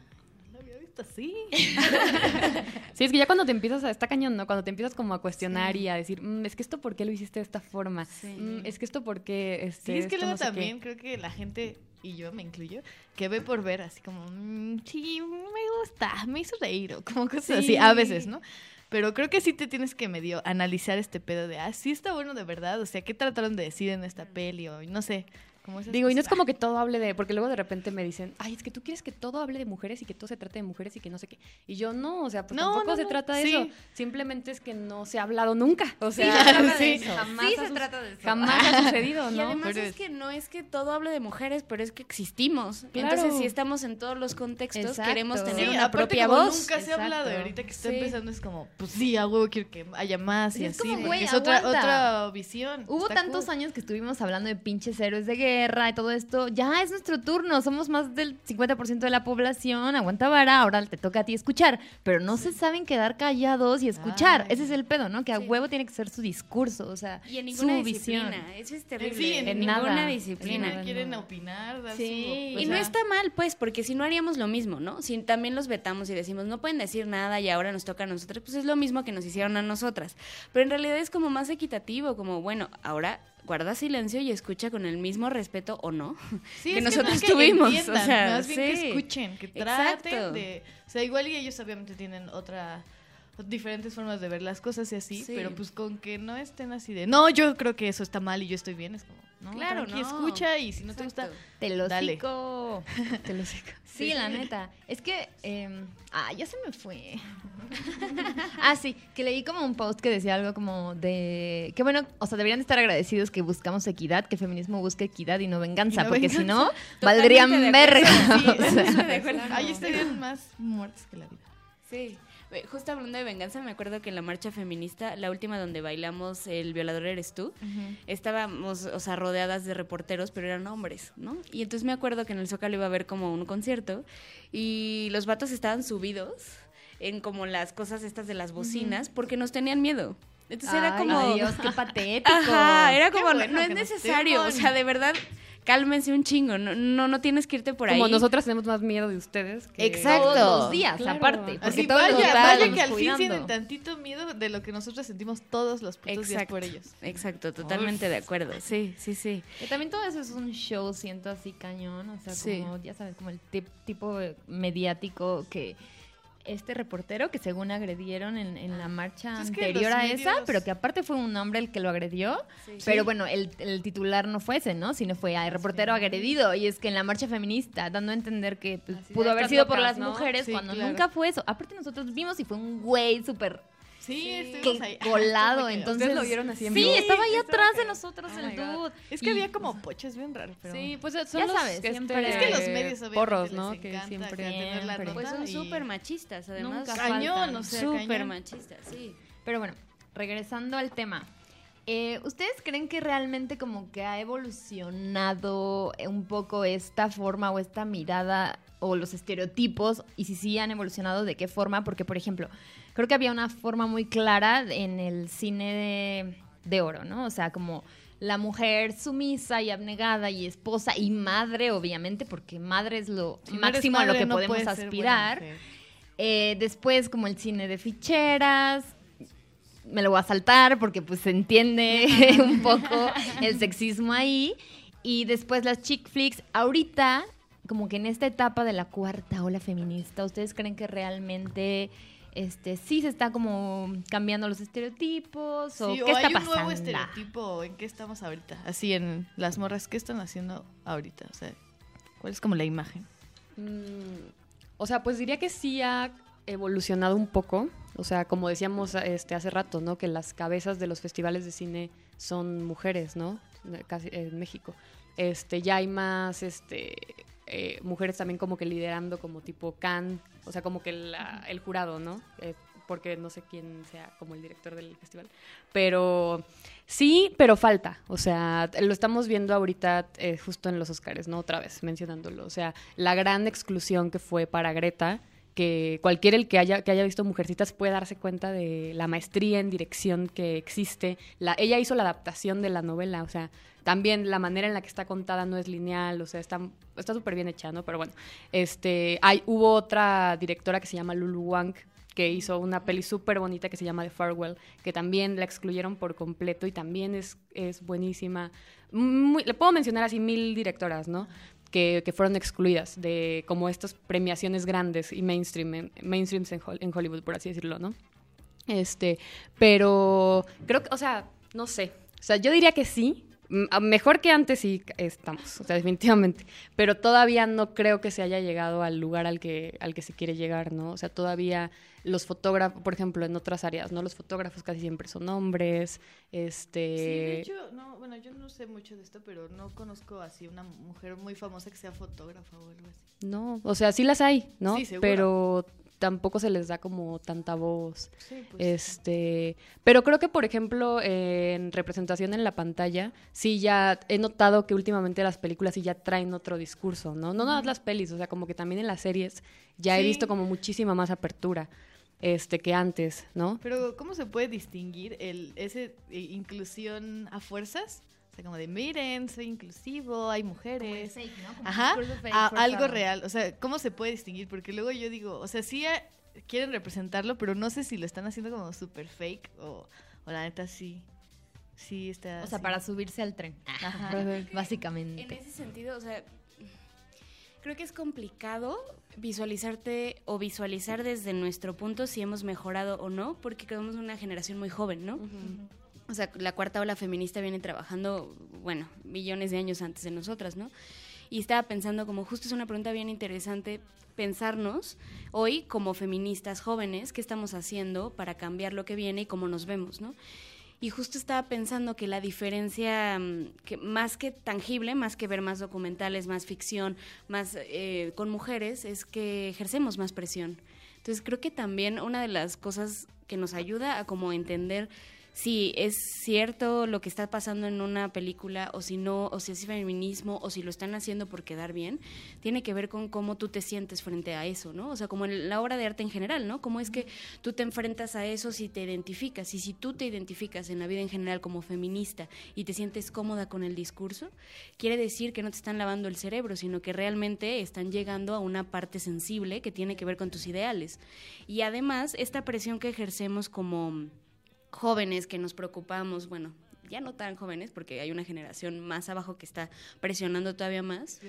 no lo había visto así. Sí, es que ya cuando te empiezas a... Está cañón, ¿no? Cuando te empiezas como a cuestionar y a decir, "Mm, es que esto por qué lo hiciste de esta forma. Sí. Mm, es que esto por qué... Este, Sí, es que luego no sé qué". también creo que la gente, y yo me incluyo, que ve por ver, así como, "Mm, sí, me gusta, me hizo reír, o como cosas así, a veces, ¿no? Pero creo que sí te tienes que medio analizar este pedo de, ah, sí está bueno de verdad. O sea, ¿qué trataron de decir en esta peli? O no sé. Como Digo, y no es como que todo hable de, porque luego de repente me dicen, ay, es que tú quieres que todo hable de mujeres y que todo se trate de mujeres y que no sé qué. Y yo no, o sea, pues No, tampoco no, se no, trata de sí. eso. Simplemente es que no se ha hablado nunca. O sea, se trata de sí, eso. jamás, Sí ha se su- trata de eso. jamás ha sucedido, Y ¿no? además Pero es es- que no es que todo hable de mujeres, pero es que existimos. Claro. Entonces, si estamos en todos los contextos, Exacto. queremos tener Sí, una aparte propia como voz. nunca se ha hablado y Exacto. ahorita que está Sí. empezando es como, pues sí, a huevo quiero que haya más y Es así. como, es otra, otra visión. Hubo Está tantos cool. años que estuvimos hablando de pinches héroes de guerra y todo esto. Ya es nuestro turno. Somos más del 50% de la población. Aguanta vara. Ahora te toca a ti escuchar. Pero no se saben quedar callados y escuchar. Ay. Ese es el pedo, ¿no? Que a Sí. huevo tiene que ser su discurso. O sea, Y en ninguna su disciplina. visión. Eso es terrible. Sí, en en nada. ninguna En disciplina. nada. No quieren opinar, dar Sí. su- o Y no sea, está mal, pues, porque si no haríamos lo mismo, ¿no? Si también los vetamos y decimos, no pueden decir nada y ahora nos toca a nosotros, pues es lo mismo que nos hicieron a nosotras. Pero en realidad es como más equitativo, como, bueno, ahora guarda silencio y escucha con el mismo respeto o no. Sí, que nosotros no es que tuvimos, o sea, más bien que escuchen, que Exacto. traten de, o sea, igual y ellos obviamente tienen otra diferentes formas de ver las cosas y así, Sí. pero pues con que no estén así de, no, yo creo que eso está mal y yo estoy bien, es como, no, Claro, tranqui, no. escucha y si no te gusta. Te lo Dale. cico. Te lo sé. Sí, la neta. Es que. eh, ah, ya se me fue. ah, sí, que leí como un post que decía algo como de. Que bueno, o sea, deberían estar agradecidos que buscamos equidad, que el feminismo busque equidad y no venganza, Y no porque si no, valdrían verga. O sea, acuerdo. ahí estarían más muertos que la vida. Sí. Ve, Justo hablando de venganza, me acuerdo que en la marcha feminista, la última donde bailamos El violador eres tú, estábamos, o sea, rodeadas de reporteros, pero eran hombres, ¿no? Y entonces me acuerdo que en el Zócalo iba a haber como un concierto y los vatos estaban subidos en como las cosas estas de las bocinas porque nos tenían miedo. Entonces era Ay, como... Dios, qué patético. Ajá, era como, bueno no es necesario, o sea, de verdad, cálmense un chingo, no, no, no tienes que irte por Como ahí. nosotras tenemos más miedo de ustedes. que- Exacto. Todos los días, Claro. aparte. Porque Así, todos vaya, los días vaya que al fin tienen tantito miedo de lo que nosotros sentimos todos los putos días Exacto, por ellos. exacto, totalmente de acuerdo, sí, sí, sí. Que también todo eso es un show, siento así cañón. O sea, Sí. como, ya sabes, como el tip- tipo mediático que este reportero que según agredieron en, en la marcha Es que anterior a esa, pero que aparte fue un hombre el que lo agredió. Pero bueno, el, el titular no fue ese, ¿no? Sino fue el reportero agredido. Y es que en la marcha feminista, dando a entender que pues, pudo haber sido por las ¿no? mujeres, cuando claro. nunca fue eso. Aparte nosotros vimos y fue un güey súper Sí, estuvimos ahí. colado. Entonces, ¿Ustedes lo vieron así en Sí, vivo? estaba ahí atrás de nosotros Oh el dude. Es que Y- había como poches bien raros, pero... Sí, pues son Ya los, sabes, este, siempre- Es que los medios obviamente porros, les ¿no? Que siempre... tener la Siempre. nota Pues son y- súper machistas, además. Nunca Cañón, o sea, Súper machistas, sí. Pero bueno, regresando al tema. eh, ¿Ustedes creen que realmente como que ha evolucionado un poco esta forma o esta mirada o los estereotipos? Y si sí han evolucionado, ¿de qué forma? Porque, por ejemplo, creo que había una forma muy clara en el cine de, de oro, ¿no? O sea, como la mujer sumisa y abnegada y esposa y madre, obviamente, porque madre es lo Si máximo a lo que no podemos aspirar. Eh, después como el cine de ficheras. Me lo voy a saltar porque pues se entiende un poco el sexismo ahí. Y después las chick flicks. Ahorita, como que en esta etapa de la cuarta ola feminista, ¿ustedes creen que realmente este sí se está como cambiando los estereotipos? ¿O Sí, qué o está hay un nuevo estereotipo, ¿en qué estamos ahorita? Así en las morras, ¿qué están haciendo ahorita? O sea, ¿cuál es como la imagen? Mm, o sea, pues diría que sí ha evolucionado un poco. O sea, como decíamos este, hace rato, ¿no? Que las cabezas de los festivales de cine son mujeres, ¿no? Casi en México. Este, ya hay más, este, eh, mujeres también como que liderando como tipo Can, o sea, como que la- el jurado, ¿no? Eh, porque no sé quién sea como el director del festival. Pero sí, pero falta. O sea, lo estamos viendo ahorita eh, justo en los Oscars, ¿no? Otra vez mencionándolo. O sea, la gran exclusión que fue para Greta, que cualquiera el que haya, que haya visto Mujercitas puede darse cuenta de la maestría en dirección que existe. La, ella hizo la adaptación de la novela, o sea, también la manera en la que está contada no es lineal, o sea, está está súper bien hecha, ¿no? Pero bueno, este, hay, hubo otra directora que se llama Lulu Wang, que hizo una peli súper bonita que se llama The Farewell, que también la excluyeron por completo y también es, es buenísima. Le puedo mencionar así mil directoras, ¿no? Que, que fueron excluidas de como estas premiaciones grandes y mainstream, en- mainstreams en, Hol- en Hollywood, por así decirlo, ¿no? Este, pero creo que, o sea, no sé. O sea, yo diría que sí. Mejor que antes sí estamos, o sea, definitivamente. Pero todavía no creo que se haya llegado al lugar al que, al que se quiere llegar, ¿no? O sea, todavía los fotógrafos, por ejemplo, en otras áreas, ¿no? Los fotógrafos casi siempre son hombres. Este. Sí, de hecho, no, bueno, yo no sé mucho de esto, pero no conozco así una mujer muy famosa que sea fotógrafa o algo así. No, o sea, sí las hay, ¿no? Sí, seguro. pero tampoco se les da como tanta voz. Sí, pues. Este, pero creo que por ejemplo en representación en la pantalla sí ya he notado que últimamente las películas sí ya traen otro discurso, ¿no? No nada más las pelis, o sea, como que también en las series ya he visto como muchísima más apertura este que antes, ¿no? Pero ¿cómo se puede distinguir el ese eh, inclusión a fuerzas? Sea, como de, miren, soy inclusivo, hay mujeres. Ajá, a algo real. O sea, ¿cómo se puede distinguir? Porque luego yo digo, o sea, sí eh, quieren representarlo, pero no sé si lo están haciendo como super fake o, o la neta sí. Sí está O sea, así. para subirse al tren. Ajá, En básicamente. ese sentido, o sea, creo que es complicado visualizarte o visualizar desde nuestro punto si hemos mejorado o no, porque creemos una generación muy joven, ¿no? O sea, la cuarta ola feminista viene trabajando, bueno, millones de años antes de nosotras, ¿no? Y estaba pensando como justo es una pregunta bien interesante pensarnos hoy como feministas jóvenes, qué estamos haciendo para cambiar lo que viene y cómo nos vemos, ¿no? Y justo estaba pensando que la diferencia, mm, que más que tangible, más que ver más documentales, más ficción, más eh, con mujeres, es que ejercemos más presión. Entonces creo que también una de las cosas que nos ayuda a como entender si es cierto lo que está pasando en una película o si no, o si es feminismo o si lo están haciendo por quedar bien, tiene que ver con cómo tú te sientes frente a eso, ¿no? O sea, como en la obra de arte en general, ¿no? Cómo es que tú te enfrentas a eso si te identificas y si tú te identificas en la vida en general como feminista y te sientes cómoda con el discurso, quiere decir que no te están lavando el cerebro, sino que realmente están llegando a una parte sensible que tiene que ver con tus ideales. Y además, esta presión que ejercemos como jóvenes que nos preocupamos, bueno, ya no tan jóvenes, porque hay una generación más abajo que está presionando todavía más.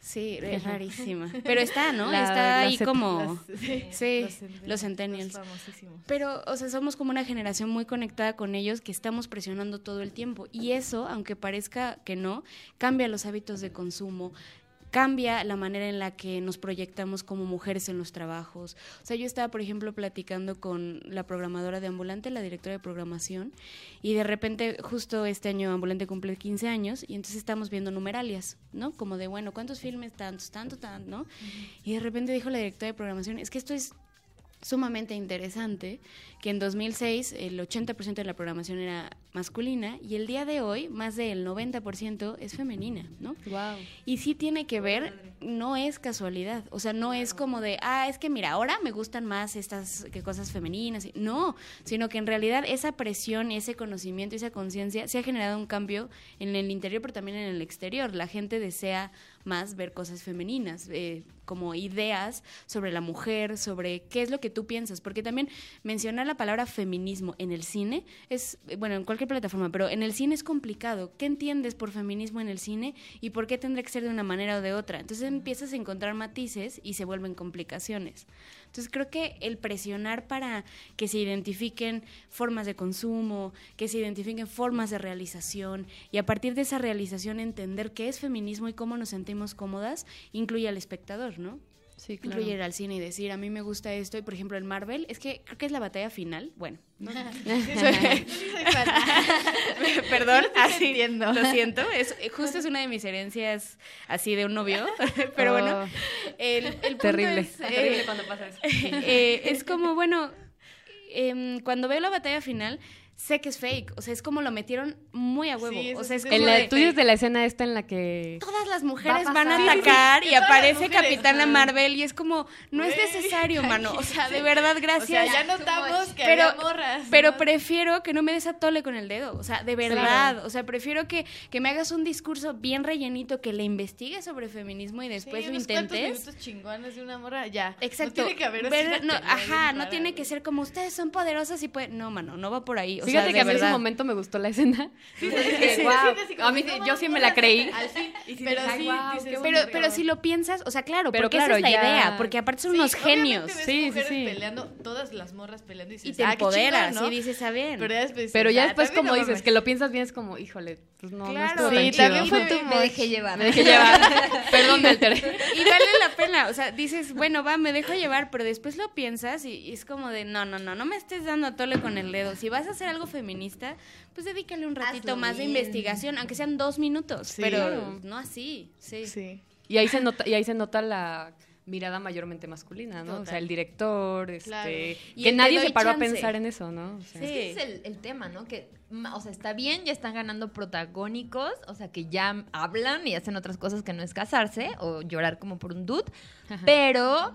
Sí, es rarísima. Pero está, ¿no? La- está ahí como... Las- sí, los centennials. famosísimos. Pero, o sea, somos como una generación muy conectada con ellos que estamos presionando todo el tiempo. Y eso, aunque parezca que no, cambia los hábitos de consumo, cambia la manera en la que nos proyectamos como mujeres en los trabajos. O sea, yo estaba, por ejemplo, platicando con la programadora de Ambulante, la directora de programación, y de repente, justo este año Ambulante cumple 15 años, y entonces estamos viendo numeralias, ¿no? Como de, bueno, ¿cuántos filmes? Tantos, tanto, tanto, ¿no? Y de repente dijo la directora de programación, es que esto es sumamente interesante que en 2006 el 80% de la programación era masculina y el día de hoy más del 90% es femenina, ¿no? Wow. Y sí tiene que ver, no es casualidad, o sea, no es como de, ah, es que mira, ahora me gustan más estas que cosas femeninas, no, sino que en realidad esa presión, ese conocimiento, esa conciencia, se ha generado un cambio en el interior, pero también en el exterior. La gente desea más ver cosas femeninas, eh, como ideas sobre la mujer, sobre qué es lo que tú piensas, porque también mencionar la palabra feminismo en el cine es, bueno, en cualquier plataforma, pero en el cine es complicado. ¿Qué entiendes por feminismo en el cine y por qué tendrá que ser de una manera o de otra? Entonces empiezas a encontrar matices y se vuelven complicaciones. Entonces creo que el presionar para que se identifiquen formas de consumo, que se identifiquen formas de realización y a partir de esa realización entender qué es feminismo y cómo nos sentimos cómodas, incluye al espectador, ¿no? Sí, claro. Incluye ir al cine y decir, a mí me gusta esto, y por ejemplo el Marvel, es que creo que es la batalla final, bueno, no- perdón, así, entiendo. lo siento, es, justo es una de mis herencias así de un novio, pero bueno, Oh. el, el punto Terrible. es, eh, cuando pasa eso. eh, es como, bueno, em, cuando veo la batalla final, sé que es fake. O sea, es como lo metieron muy a huevo. Sí, o sea, sí es se como En la, de- tú dices de la escena esta en la que... Todas las mujeres Va a van a atacar Sí, y sí, aparece Capitana. Marvel y es como, no es necesario, mano. O sea, de verdad, O gracias. sea, ya notamos que pero, había morras. pero prefiero que no me des a tole con el dedo. O sea, de verdad. O sea, prefiero que, que me hagas un discurso bien rellenito, que le investigues sobre feminismo y después Sí, lo unos intentes. minutos chingones de una morra, ya. Exacto. No tiene que haber Ver- no, ajá, no tiene que ser como ustedes son poderosas y pues no, mano, no va por ahí. O Fíjate sea, que a mí en ese momento me gustó la escena. A mí no yo sí me la creí. Pero dije, "Ay, sí, guau, dices, qué Pero, bonito". pero si lo piensas, o sea, claro, Pero porque claro, esa es la ya- idea, porque aparte son Sí, unos genios. ves Sí, sí, mujeres sí. peleando, todas las morras peleando y dices, Y te ah, qué empoderas, chingón, ¿no? y dices, a ver. Pero ya después, dices, Pero ya "Ah, después, como no dices, mames". que lo piensas bien, es como, híjole, pues no, no Claro. estuvo Sí, tan también chido. fue too me dejé llevar. Me dejé llevar. Perdón, me alteré. Y vale la pena, o sea, dices, bueno, va, me dejo llevar, pero después lo piensas y, y es como de, no, no, no, no me estés dando a tole con el dedo. Si vas a hacer algo feminista, pues dedícale un ratito Hazlo más de investigación, aunque sean dos minutos, Sí. pero no así, sí. Sí. Y ahí se nota, y ahí se nota la mirada mayormente masculina, ¿no? O sea, el director, este, Claro. Y que el nadie se paró chance. a pensar en eso, ¿no? O sea, Sí. Ese es el, el tema, ¿no? Que, o sea, está bien, ya están ganando protagónicos, o sea, que ya hablan y hacen otras cosas que no es casarse o llorar como por un dude, pero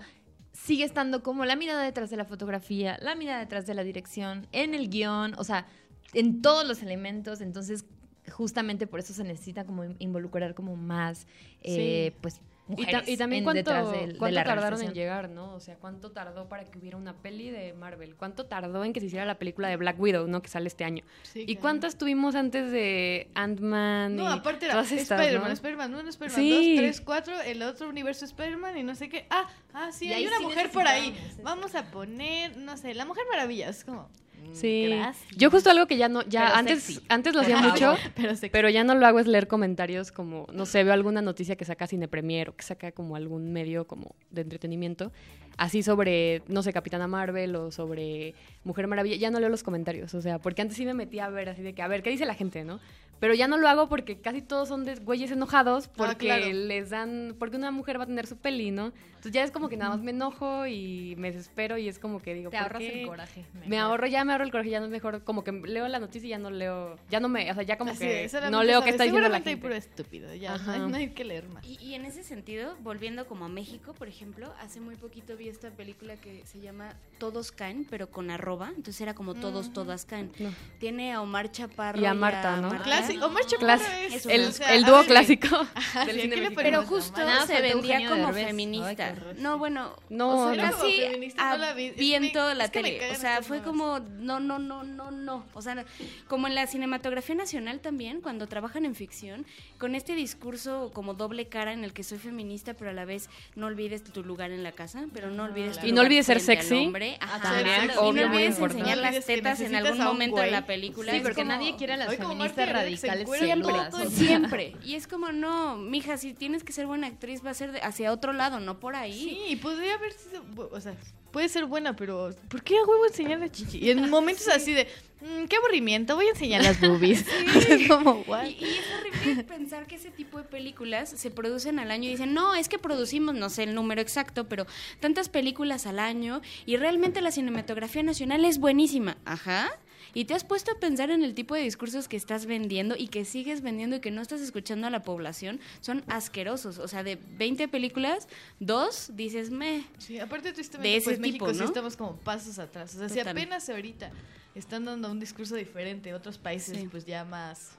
sigue estando como la mirada detrás de la fotografía, la mirada detrás de la dirección, en el guion, o sea, en todos los elementos, entonces justamente por eso se necesita como in- involucrar como más, eh, pues, Y, ta- mujeres y también en- cuánto, detrás de, de cuánto la tardaron en llegar, ¿no? O sea, cuánto tardó para que hubiera una peli de Marvel, cuánto tardó en que se hiciera la película de Black Widow, ¿no? Que sale este año. Sí, ¿Y claro. cuántas tuvimos antes de Ant-Man? No, y aparte era Spider-Man, ¿no? Spider-Man 1, Spider-Man Sí. 2, 3, 4, el otro universo Spider-Man y no sé qué. Ah, ah, sí, Y hay una sí mujer por ahí. Vamos a poner, no sé, la Mujer Maravilla. Es como, Sí. gracias. Yo justo algo que ya no, ya Pero antes, sexy. antes lo hacía mucho, pero ya no lo hago es leer comentarios como, no sé, veo alguna noticia que saca Cine Premier o que saca como algún medio como de entretenimiento, así sobre, no sé, Capitana Marvel o sobre Mujer Maravilla, ya no leo los comentarios, o sea, porque antes sí me metía a ver así de que, a ver, ¿qué dice la gente, no? Pero ya no lo hago porque casi todos son de güeyes enojados porque Ah, claro. les dan, porque una mujer va a tener su peli, ¿no? Entonces ya es como que nada más me enojo y me desespero y es como que digo, Te ¿por ahorras qué? el coraje. Me ahorro, ya me ahorro el coraje, ya no es mejor, como que leo la noticia y ya no leo, ya no me, o sea, ya como Así que es, no leo qué sabes, está diciendo la gente. puro estúpido, ya, no Ajá. hay, no hay que leer más. Y, y en ese sentido, volviendo como a México, por ejemplo, hace muy poquito vi esta película que se llama Todos caen, pero con arroba, entonces era como Todos, todas caen. No. Tiene a Omar Chaparro Y a Marta, ¿no? Clásico, Omar Chaparro es, el, o sea, el a dúo ver, clásico Ajá, del sí, cine ¿qué le mexicano. Pero justo Nada, se vendía como Derbez. feminista. Ay, no, bueno, No, o sea, no. Casi feminista, no la vi. Es vi en que- toda la es que me tele. O sea, fue como, no, no, no, no, no. O sea, como en la cinematografía nacional también, cuando trabajan en ficción, con este discurso como doble cara en el que soy feminista, pero a la vez no olvides tu lugar en la casa, pero no olvides tu Y no olvides ser sexy. Ajá. Y no obvio, muy olvides enseñar No las tetas en algún momento de la película. Sí, porque nadie quiere a las feministas Marta Se Siempre, o sea. siempre. Y es como, no, mija, si tienes que ser buena actriz, va a ser de- hacia otro lado, no por ahí. Sí, y podría haber sido, o sea, puede ser buena, pero ¿por qué a huevo enseñar la chichi? Y en momentos así de, "Mm, qué aburrimiento, voy a enseñar las boobies. es como, what? Y, y es horrible pensar que ese tipo de películas se producen al año y dicen, no, es que producimos, no sé el número exacto, pero tantas películas al año y realmente la cinematografía nacional es buenísima. Ajá. Y te has puesto a pensar en el tipo de discursos que estás vendiendo y que sigues vendiendo y que no estás escuchando a la población. Son asquerosos. O sea, de 20 películas, dos dices, me. Sí, aparte tristemente, De ese pues México tipo, sí ¿no? estamos como pasos atrás. O sea, si apenas ahorita están dando un discurso diferente, otros países Sí. pues ya más,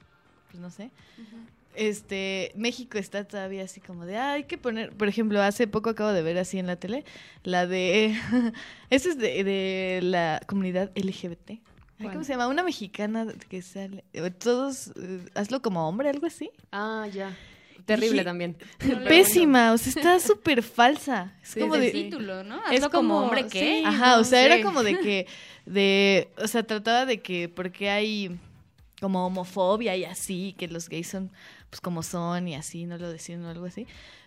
pues no sé. Este, México está todavía así como de, "Ah, hay que poner, por ejemplo, hace poco acabo de ver así en la tele, la de, esta es de, de la comunidad LGBT. Ay, ¿Cómo se llama? Una mexicana que sale, eh, todos, eh, hazlo como hombre, algo así. Ah, ya. Terrible también. Pésima, o sea, está súper falsa. Es Sí, como de, título, ¿no? Es Hazlo como, como- hombre, ¿qué? sí. Ajá, o sea, era como de que, de, o sea, trataba de que, porque hay como homofobia y así, que los gays son, pues como son y así, no lo decían o algo así.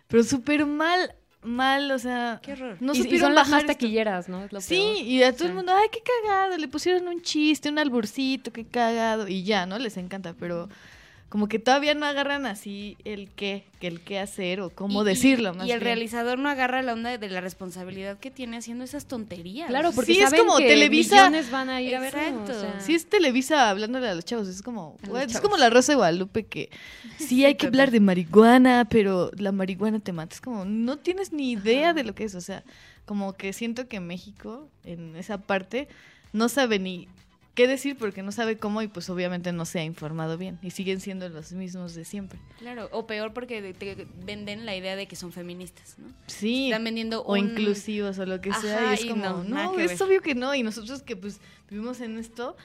Pero súper mal, mal, o sea, Qué horror. no y, y son las más esto. taquilleras, ¿no? Es lo Sí, peor. y a todo el mundo, ay, qué cagado, le pusieron un chiste, un alburcito, qué cagado, y ya, ¿no? Les encanta, pero como que todavía no agarran así el qué, que el qué hacer o cómo Y- decirlo, más Y el bien. realizador no agarra la onda de la responsabilidad que tiene haciendo esas tonterías. Claro, porque Sí, es saben como que Televisa- millones van a ir a. Exacto. o sea. Sí, es Televisa hablándole a los chavos. Es como, es chavos. como la Rosa de Guadalupe que sí hay que hablar de marihuana, pero la marihuana te mata. Es como, no tienes ni idea de lo que es. O sea, como que siento que México, en esa parte, no sabe ni qué decir porque no sabe cómo y pues obviamente no se ha informado bien. Y siguen siendo los mismos de siempre. Claro, o peor porque te venden la idea de que son feministas, ¿no? Sí. Están vendiendo O un- inclusivos o lo que sea. Ajá, y es y como, no, no, es ver. obvio que no. Y nosotros que pues vivimos en esto,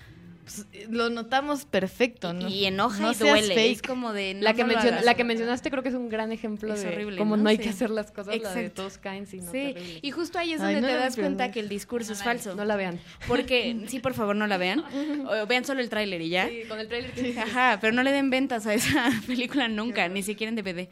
pues, lo notamos perfecto, ¿no? Y enoja No y duele. fake. Es como de. no, La que, no hagas. la que mencionaste creo que es un gran ejemplo Es de horrible, cómo ¿no? no hay Sí. que hacer las cosas, la de Exacto. todos caen, sino Sí, terrible. y justo ahí es Ay, donde no te das cuenta que el discurso es falso. No la vean. Porque, sí, por favor, no la vean. O vean solo el tráiler y ya. Sí, con el trailer Ajá, pero no le den ventas a esa película nunca, ni siquiera en DVD.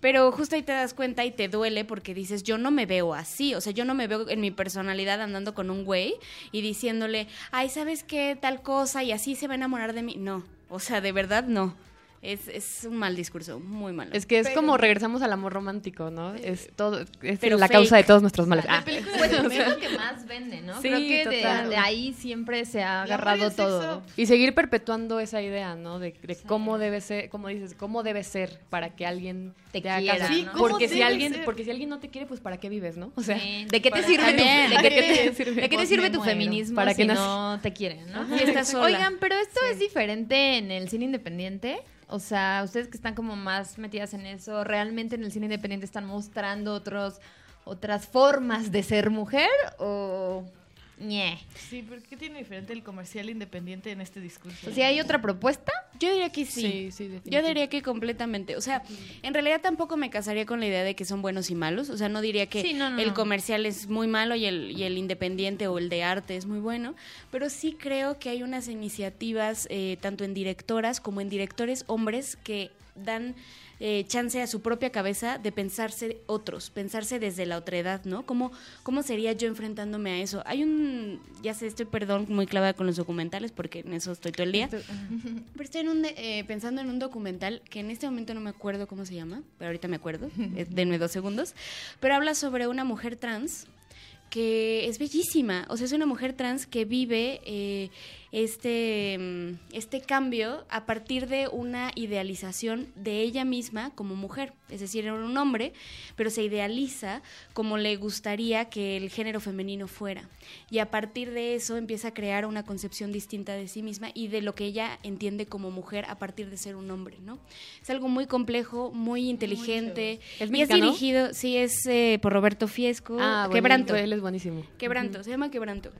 Pero justo ahí te das cuenta y te duele porque dices, yo no me veo así, o sea, yo no me veo en mi personalidad andando con un güey y diciéndole, ay, ¿sabes qué? Tal cosa y así se va a enamorar de mí. No, o sea, de verdad no. Es, es un mal discurso, muy malo. Es que es como regresamos al amor romántico, ¿no? Es todo, es la fake. causa de todos nuestros males. La Ah. película pues, es lo que más vende, ¿no? Sí, Creo que de, ahí siempre se ha agarrado todo. Y seguir perpetuando esa idea, ¿no? De, de cómo debe ser, como dices, cómo debe ser para que alguien Te haga quiera. Sí, ¿no? ¿cómo porque si alguien, ser? porque si alguien no te quiere, pues para qué vives, ¿no? O sea, Sí, ¿De qué te sirve tu, También. de qué te, ¿De qué te sirve? de qué te sirve me tu feminismo ¿Para si nací? no te quieren, no? Oigan, pero esto es diferente en el cine independiente. O sea, ustedes que están como más metidas en eso, ¿realmente en el cine independiente están mostrando otros otras formas de ser mujer o ñe? Sí, pero ¿qué tiene diferente el comercial independiente en este discurso? O sea, ¿hay otra propuesta? Yo diría que sí. Sí, sí, Yo diría que completamente. O sea, en realidad tampoco me casaría con la idea de que son buenos y malos. O sea, no diría que Sí, no, no, el no. comercial es muy malo y el, y el independiente o el de arte es muy bueno. Pero sí creo que hay unas iniciativas, eh, tanto en directoras como en directores hombres, que dan eh, chance a su propia cabeza de pensarse otros, pensarse desde la otredad, ¿no? ¿Cómo, ¿Cómo sería yo enfrentándome a eso? Hay un, ya sé, estoy, perdón, muy clavada con los documentales porque en eso estoy todo el día. Pero estoy en un de- eh, pensando en un documental que en este momento no me acuerdo cómo se llama, pero ahorita me acuerdo, denme dos segundos, pero habla sobre una mujer trans que es bellísima, o sea, es una mujer trans que vive eh, este, mm, este cambio a partir de una idealización de ella misma como mujer, es decir, era un hombre, pero se idealiza como le gustaría que el género femenino fuera, y a partir de eso empieza a crear una concepción distinta de sí misma y de lo que ella entiende como mujer a partir de ser un hombre, ¿no? Es algo muy complejo, muy inteligente, ¿Es y es dirigido, sí, es eh, por Roberto Fiesco, Ah, bueno, Quebranto. Él es buenísimo. Quebranto, se llama Quebranto.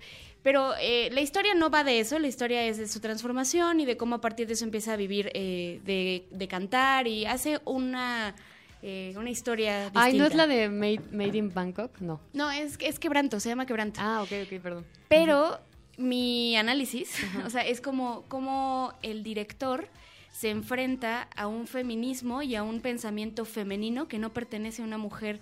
Pero eh, la historia no va de eso, la historia es de su transformación y de cómo a partir de eso empieza a vivir eh, de, de cantar y hace una, eh, una historia distinta. Ay, ¿no es la de Made, Made in Bangkok? No. No, es, es Quebranto, se llama Quebranto. Ah, ok, ok, perdón. Pero mi análisis, o sea, es como, como el director se enfrenta a un feminismo y a un pensamiento femenino que no pertenece a una mujer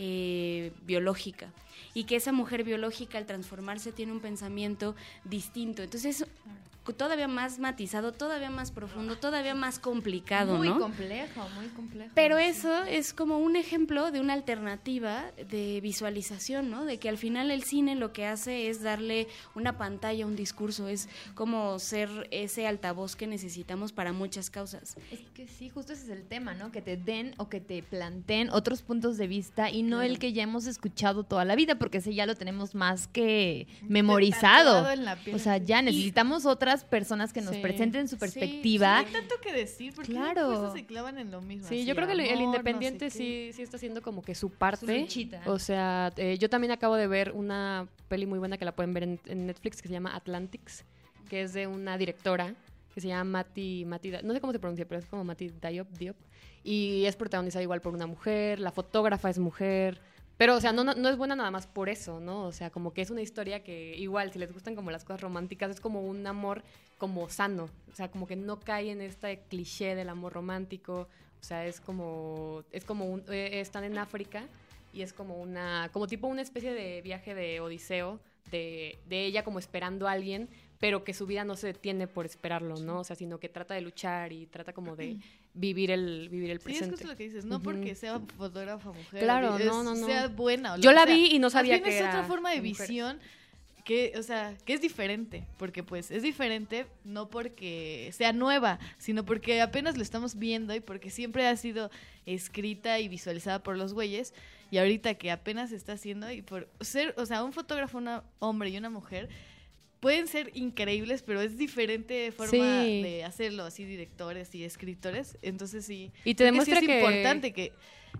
eh, biológica y que esa mujer biológica al transformarse tiene un pensamiento distinto. Entonces, todavía más matizado, todavía más profundo, todavía más complicado, muy ¿no? complejo, muy complejo. Pero eso es como un ejemplo de una alternativa de visualización, ¿no? De que al final el cine lo que hace es darle una pantalla, un discurso, es como ser ese altavoz que necesitamos para muchas causas. Es que sí, justo ese es el tema, ¿no? Que te den o que te planteen otros puntos de vista y no el que ya hemos escuchado toda la vida, porque ese ya lo tenemos más que memorizado. Tatuado en la piel. O sea, ya necesitamos otras personas que nos Sí. presenten su Sí, perspectiva. No hay tanto que decir, porque Claro. claro. se clavan en lo mismo. Sí, así, yo creo que el- el amor, no independiente sé sí, sí está haciendo como que su parte. luchita. O sea, eh, yo también acabo de ver una peli muy buena que la pueden ver en, en Netflix que se llama Atlantics, que es de una directora que se llama Mati, Mati no sé cómo se pronuncia, pero es como Mati Diop, Diop. Y es protagonizada igual por una mujer, la fotógrafa es mujer. Pero, o sea, no, no, no es buena nada más por eso, ¿no? O sea, como que es una historia que igual, si les gustan como las cosas románticas, es como un amor como sano. O sea, como que no cae en este cliché del amor romántico. O sea, es como, es como un, eh, están en África y es como una, como tipo una especie de viaje de Odiseo, de, de ella como esperando a alguien, pero que su vida no se detiene por esperarlo, ¿no? O sea, sino que trata de luchar y trata como de vivir el, vivir el Sí, es presente. justo lo que dices, no porque sea fotógrafa mujer, Claro, es- no, no, no. sea buena. O Yo la sea. vi y no sabía que es era otra forma de visión que, o sea, que es diferente, porque pues es diferente no porque sea nueva, sino porque apenas lo estamos viendo y porque siempre ha sido escrita y visualizada por los güeyes y ahorita que apenas se está haciendo y por ser, o sea, un fotógrafo, un hombre y una mujer pueden ser increíbles, pero es diferente forma Sí. de hacerlo, así directores y escritores, entonces sí. Y te creo que sí demuestra es que- importante que,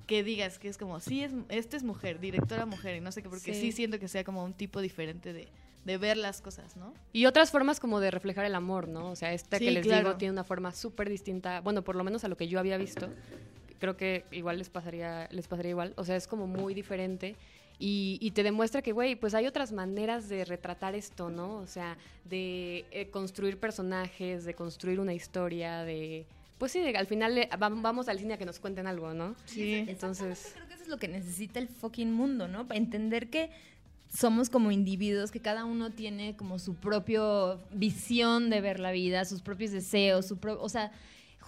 que digas que es como, sí, es, esta es mujer, directora mujer, y no sé qué, porque Sí. sí. siento que sea como un tipo diferente de, de ver las cosas, ¿no? Y otras formas como de reflejar el amor, ¿no? O sea, esta que les claro. digo tiene una forma súper distinta, bueno, por lo menos a lo que yo había visto, creo que igual les pasaría, les pasaría igual, o sea, es como muy diferente. Y, y te demuestra que, güey, pues hay otras maneras de retratar esto, ¿no? O sea, de eh, construir personajes, de construir una historia, de... Pues sí, de- al final vam- vamos al cine a que nos cuenten algo, ¿no? Sí. Entonces... Creo que eso es lo que necesita el fucking mundo, ¿no? Para entender que somos como individuos, que cada uno tiene como su propia visión de ver la vida, sus propios deseos, su pro- o sea,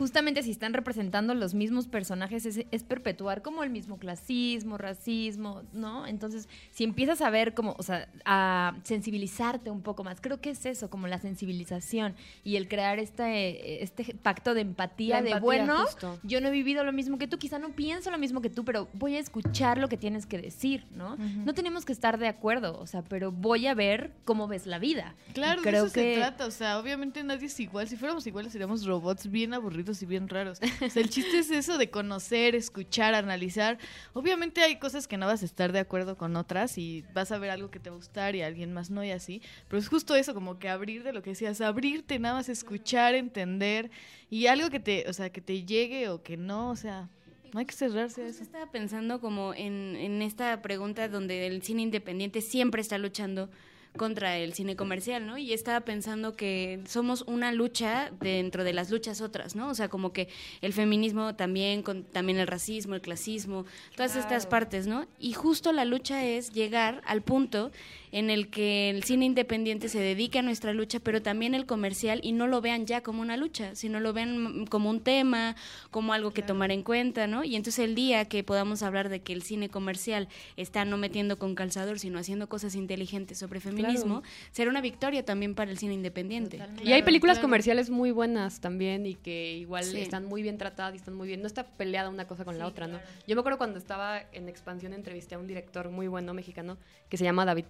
justamente si están representando los mismos personajes es, es perpetuar como el mismo clasismo, racismo, ¿no? Entonces, si empiezas a ver como, o sea, a sensibilizarte un poco más, creo que es eso, como la sensibilización y el crear este, este pacto de empatía, de bueno, justo. yo no he vivido lo mismo que tú, quizá no pienso lo mismo que tú, pero voy a escuchar lo que tienes que decir, ¿no? No tenemos que estar de acuerdo, o sea, pero voy a ver cómo ves la vida. Claro, Y de creo eso que se trata. O sea, obviamente nadie es igual. Si fuéramos iguales, seríamos robots bien aburridos y bien raros. O sea, el chiste es eso de conocer, escuchar, analizar. Obviamente hay cosas que no vas a estar de acuerdo con otras y vas a ver algo que te va a gustar y alguien más no y así. Pero es justo eso, como que abrir de lo que decías, abrirte, nada más escuchar, entender y algo que te, o sea, que te llegue o que no, o sea, no hay que cerrarse a eso. estaba pensando como en, en esta pregunta donde el cine independiente siempre está luchando contra el cine comercial, ¿no? Y estaba pensando que somos una lucha dentro de las luchas otras, ¿no? O sea, como que el feminismo también, con, también el racismo, el clasismo, todas estas partes, ¿no? Y justo la lucha es llegar al punto en el que el cine independiente se dedique a nuestra lucha, pero también el comercial y no lo vean ya como una lucha, sino lo vean mm, como un tema, como algo que tomar en cuenta, ¿no? Y entonces el día que podamos hablar de que el cine comercial está no metiendo con calzador, sino haciendo cosas inteligentes sobre feminismo, será una victoria también para el cine independiente. y hay películas claro. comerciales muy buenas también y que igual Sí. están muy bien tratadas y están muy bien. No está peleada una cosa con la otra, ¿no? Yo me acuerdo cuando estaba en expansión entrevisté a un director muy bueno mexicano que se llama David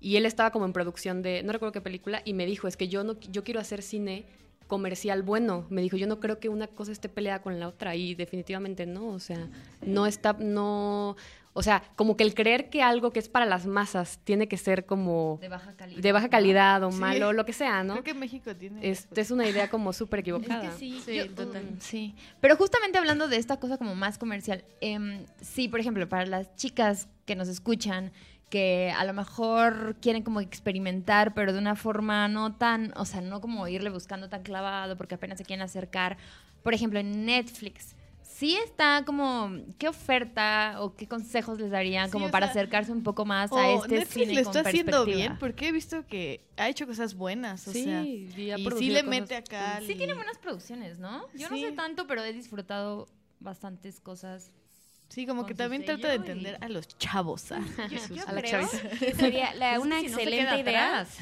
Y él estaba como en producción de no recuerdo qué película y me dijo es que yo no yo quiero hacer cine comercial bueno. Me dijo, yo no creo que una cosa esté peleada con la otra y definitivamente no, o sea, no está no o sea, como que el creer que algo que es para las masas tiene que ser como de baja calidad. de baja calidad o Sí. malo, lo que sea, ¿no? Creo que México tiene... Es, es una idea como súper equivocada. Es que sí, Sí, yo- total. mm, sí. Pero justamente hablando de esta cosa como más comercial, em, sí, por ejemplo, para las chicas que nos escuchan, que a lo mejor quieren como experimentar, pero de una forma no tan, o sea, no como irle buscando tan clavado, porque apenas se quieren acercar. Por ejemplo, en Netflix. Sí está como, ¿qué oferta o qué consejos les darían Sí, como para sea, acercarse un poco más a O este Netflix cine lo con está haciendo perspectiva? bien porque he visto que ha hecho cosas buenas, o Sí, sea, y ha y sí le cosas mete acá. Sí y- tiene buenas producciones, ¿no? Yo no Sí. sé tanto, pero he disfrutado bastantes cosas. Sí, como que también sello trata de y- entender a los chavos. Yo, yo a la creo sería la- una sí, no excelente queda idea. atrás.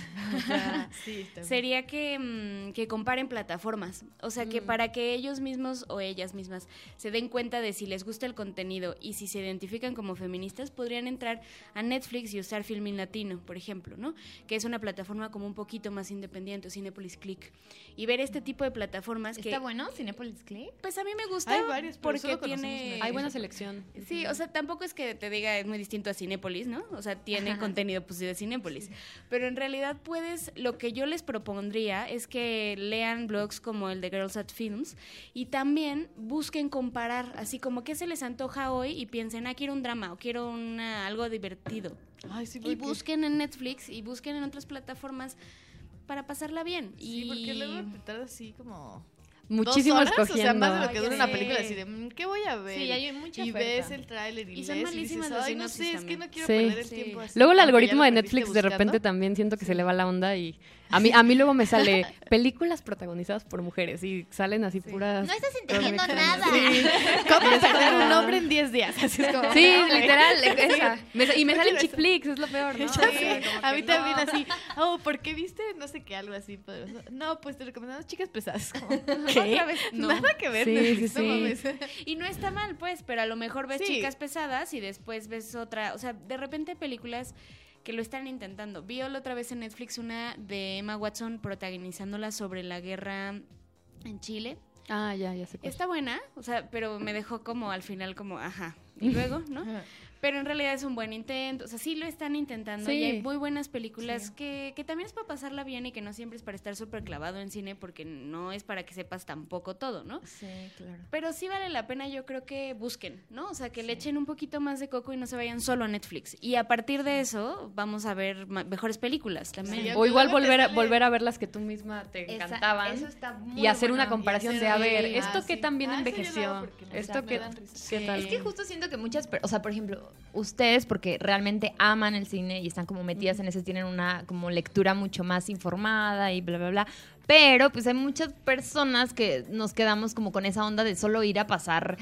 sí, también. Sería que, mm, que comparen plataformas. O sea, Mm. que para que ellos mismos o ellas mismas se den cuenta de si les gusta el contenido y si se identifican como feministas, podrían entrar a Netflix y usar Filmin Latino, por ejemplo, ¿no? Que es una plataforma como un poquito más independiente, o Cinepolis Click. Y ver este tipo de plataformas que... ¿Está bueno Cinepolis Click? Pues a mí me gusta Hay varios, porque tiene... Hay buena selección. Sí, o sea, tampoco es que te diga es muy distinto a Cinépolis, ¿no? O sea, tiene contenido pues de Cinépolis. Pero en realidad puedes, lo que yo les propondría es que lean blogs como el de Girls at Films y también busquen comparar, así como qué se les antoja hoy y piensen, ah, quiero un drama o quiero una, algo divertido. Ay, sí, Y busquen en Netflix y busquen en otras plataformas para pasarla bien. sí, y porque luego te así como... Muchísimo dos horas, escogiendo. O sea, más de lo que dura una película, así de, mm, ¿qué voy a ver? Sí, hay mucha Y oferta. ves el tráiler y Y son lees malísimas y las dices, ay, no sé, es que también. no quiero Sí. perder el Sí. tiempo así. Luego el algoritmo de Netflix de repente también siento que se le va la onda y a mí a mí luego me sale películas protagonizadas por mujeres y salen así puras No estás entendiendo nada. Sí. ¿Cómo perder un hombre en 10 días? Así es como, Sí, no, literal, esa. Me sa- y me salen chick flicks, es lo peor, ¿no? Como a mí no. también así, oh, ¿por qué viste? No sé qué, algo así. poderoso. No, pues te recomendamos chicas pesadas. Como, ¿Qué? No. Nada que ver. Sí, sí, sí. Y no está mal, pues, pero a lo mejor ves Sí. chicas pesadas y después ves otra. O sea, de repente películas que lo están intentando. Vi la otra vez en Netflix una de Emma Watson protagonizándola sobre la guerra en Chile. Ah, ya, ya sé cuál. Está buena, o sea, pero me dejó como al final como, ajá. Y luego, ¿no? Pero en realidad es un buen intento. O sea, sí lo están intentando. Sí. Y hay muy buenas películas que, que también es para pasarla bien y que no siempre es para estar súper clavado en cine porque no es para que sepas tampoco todo, ¿no? Sí, claro. Pero sí vale la pena, yo creo que busquen, ¿no? O sea, que le echen un poquito más de coco y no se vayan solo a Netflix. Y a partir de eso vamos a ver mejores películas también. Sí, O igual volver a, sale- volver a ver las que tú misma te Esa- encantaban. eso está muy y hacer una comparación de, a ver, esto ah, que sí. también Ah, lo envejeció, esto que. Es que justo siento que muchas, o sea, por ejemplo, ustedes porque realmente aman el cine y están como metidas en eso, tienen una como lectura mucho más informada y bla, bla, bla. Pero pues hay muchas personas que nos quedamos como con esa onda de solo ir a pasar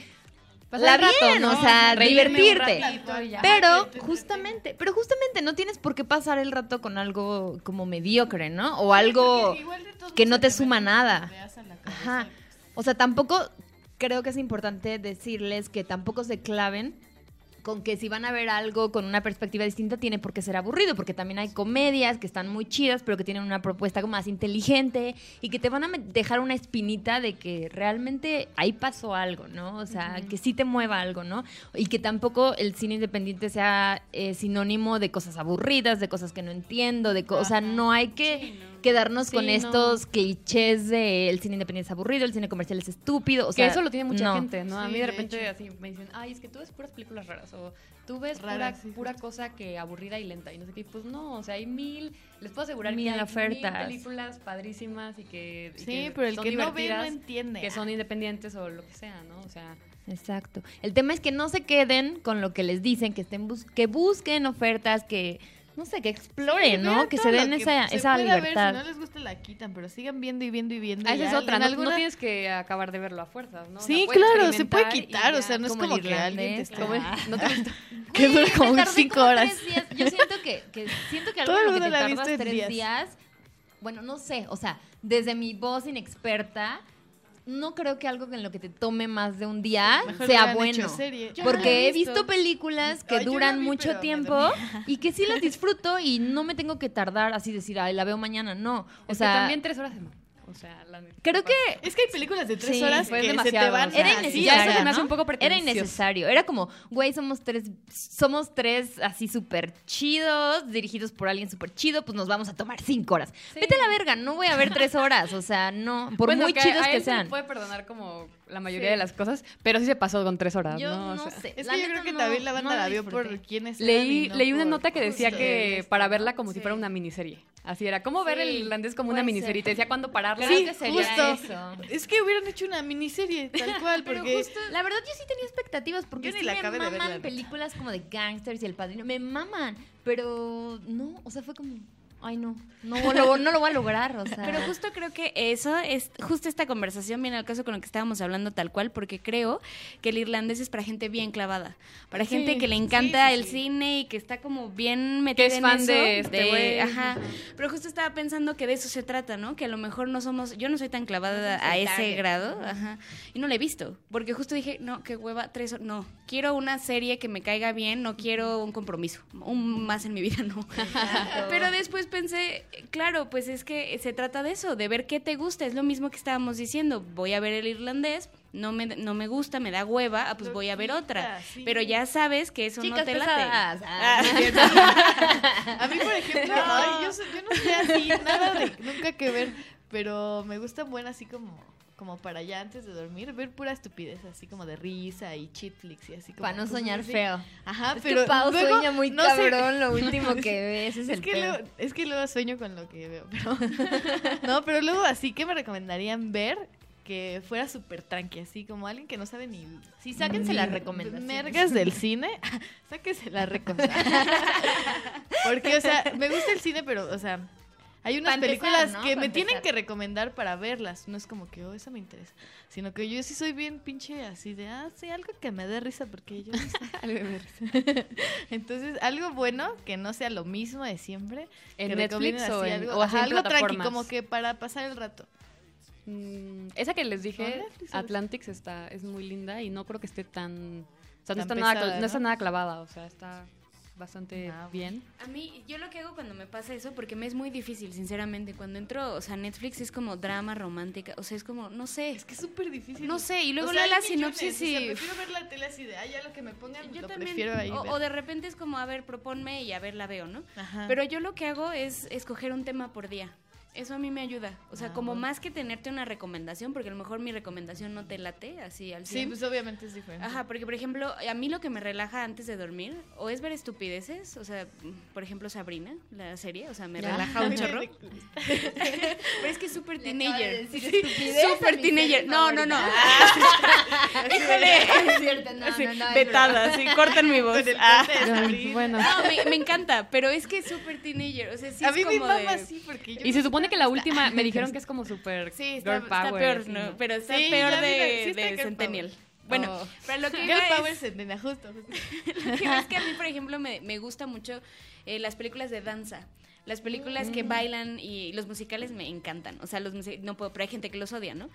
la rato, o sea, divertirte. ratito. Pero justamente, pero justamente no tienes por qué pasar el rato con algo como mediocre, ¿no? O algo que no te suma nada. Ajá. O sea, tampoco creo que es importante decirles que tampoco se claven con que si van a ver algo con una perspectiva distinta tiene por qué ser aburrido, porque también hay comedias que están muy chidas, pero que tienen una propuesta como más inteligente y que te van a dejar una espinita de que realmente ahí pasó algo, ¿no? O sea, que sí te mueva algo, ¿no? Y que tampoco el cine independiente sea eh, sinónimo de cosas aburridas, de cosas que no entiendo, de co- o sea, no hay que Sí, no. Quedarnos Sí, con no. estos clichés de el cine independiente es aburrido, el cine comercial es estúpido, o que sea, eso lo tiene mucha no. gente, ¿no? a mí de repente así me dicen, ay, es que tú ves puras películas raras, o tú ves pura, sí, pura cosa que aburrida y lenta, y no sé qué, pues no, o sea, hay mil, les puedo asegurar Mil que hay ofertas. mil películas padrísimas y que, y Sí, que pero el son que no ve no entiende. que son independientes o lo que sea, ¿no? O sea, Exacto. El tema es que no se queden con lo que les dicen, que estén bus- que busquen ofertas, que no sé, que exploren, ¿no? Que se den esa, se esa ver, libertad. si no les gusta la quitan, pero sigan viendo y viendo y viendo. ah, esa es otra, no, alguna- no tienes que acabar de verlo a fuerzas, ¿no? Sí, claro, se puede quitar, o sea, no es como que alguien te está... No te gusta. que dura como cinco horas. tres días. Yo siento que, que siento que algo Todo que te tardas tres días. días. Bueno, no sé, o sea, desde mi voz inexperta, no creo que algo en lo que te tome más de un día Mejor sea bueno. Porque he visto. visto películas que Ay, duran vi, mucho tiempo y que sí las disfruto y no me tengo que tardar así decir, ay, la veo mañana, no. O sea, también tres horas de. O sea, la neta. creo que Es que hay películas de tres Sí, horas fue que se te demasiado, van o sea, era innecesario. ya eso se me ¿no? hace un poco Era innecesario. Era como, güey, somos tres, somos tres así súper chidos, dirigidos por alguien súper chido, pues nos vamos a tomar cinco horas. Vete a la verga, no voy a ver tres horas. O sea, no, por Bueno, muy que chidos a que él se sean. puede perdonar como la mayoría Sí. de las cosas, pero sí se pasó con tres horas, Yo ¿no? no, O sea, sé. Es la que yo creo que no- también la banda no la vio por quiénes Leí, no leí una nota que decía que esto, para verla como si fuera una miniserie. Así era, ¿cómo ver el irlandés como una miniserie? Y te ser. decía cuándo pararla. Sí, justo. eso. Es que hubieran hecho una miniserie, tal cual, Pero justo, la verdad yo sí tenía expectativas porque Yo ni sí la me acabé de ver, la maman películas como de gangsters y El Padrino, me maman, pero no, o sea, fue como, ay no, no lo, no lo voy a lograr, o sea. Pero justo creo que eso es, justo esta conversación viene al caso con lo que estábamos hablando tal cual, porque creo que el irlandés es para gente bien clavada, para Sí, gente que le encanta sí, el sí. cine y que está como bien metida es en fan eso, de este ajá. Pero justo estaba pensando que de eso se trata, ¿no? Que a lo mejor no somos, yo no soy tan clavada a ese target. grado, ajá. Y no la he visto, porque justo dije, no, qué hueva, tres, no, quiero una serie que me caiga bien, no quiero un compromiso, un más en mi vida, no. Pero después pensé, claro, pues es que se trata de eso, de ver qué te gusta. Es lo mismo que estábamos diciendo. Voy a ver el irlandés, no me, no me gusta, me da hueva, ah, pues Lo voy a ver quita, otra. sí. Pero ya sabes que eso Chicas no te pesadas. late. Ah, A mí, por ejemplo, ay, yo, soy- yo no sé así, nada de nunca que ver, pero me gustan buenas así como como para ya antes de dormir, ver pura estupidez, así como de risa y cheat flicks y así como Para no soñar así. feo. Ajá, Es pero que Pau luego, sueña muy no sé- cabrón, lo último que ve, ese es, Es el que, luego, es que luego sueño con lo que veo, pero... no, pero luego así que me recomendarían ver que fuera súper tranqui, así como alguien que no sabe ni... Sí, sáquense las recomendaciones. Mergas del cine, sáquense las recomendaciones. Porque, o sea, me gusta el cine, pero, o sea... Hay unas empezar, películas ¿no? que Pa' me tienen que recomendar para verlas. No es como que, oh, esa me interesa. Sino que yo sí soy bien pinche así de, ah, sí, algo que me dé risa porque yo no sé. Algo risa. Entonces, algo bueno que no sea lo mismo de siempre. ¿En que Netflix o así en- algo, o ajá, en algo tranqui, como que para pasar el rato. Mm, esa que les ¿O dije, Atlantics, está, es muy linda y no creo que esté tan... O sea, no está, nada, pesada, no ¿no? está nada clavada, o sea, está bastante Ah, bien. A mí, yo lo que hago cuando me pasa eso, porque me es muy difícil, sinceramente, cuando entro, o sea, Netflix es como drama romántica, o sea, es como, no sé, Es que es súper difícil. no sé, y luego O sea, leo la millones, sinopsis o sea, y... prefiero ver la tele así de, ah, ya lo que me pongan, Yo lo también, prefiero ahí o, de repente es como, a ver, proponme y a ver, la veo, ¿no? Ajá. Pero yo lo que hago es escoger un tema por día. Eso a mí me ayuda. O sea, Ah, como bueno. más que tenerte una recomendación, porque a lo mejor mi recomendación no te late así al 100. Sí, pues obviamente es diferente. Ajá, porque por ejemplo, a mí lo que me relaja antes de dormir o es ver estupideces, o sea, por ejemplo Sabrina, la serie, o sea, me Ya. relaja un chorro. Pero es que es súper teenager. Súper mi teenager. No, no, no. Híjole. Es cierto, no, Sí, no, no, es vetada, sí, corten mi voz. Ah. Bueno. No, me, me encanta, pero es que es súper teenager, o sea, sí a es mí mi como mamá de... sí, porque yo Y se sé supone que la última, me dijeron que es como súper Sí, está, girl está power, peor, así, ¿no? ¿no? Pero está Sí, peor de, sí está de girl Centennial. power. Bueno, Oh. pero lo que Girl iba Power es... Centennial, justo, justo. Lo que pasa es que a mí, por ejemplo, me, me gusta mucho eh, las películas de danza. Las películas que bailan y los musicales me encantan. O sea, los no puedo, pero hay gente que los odia, ¿no?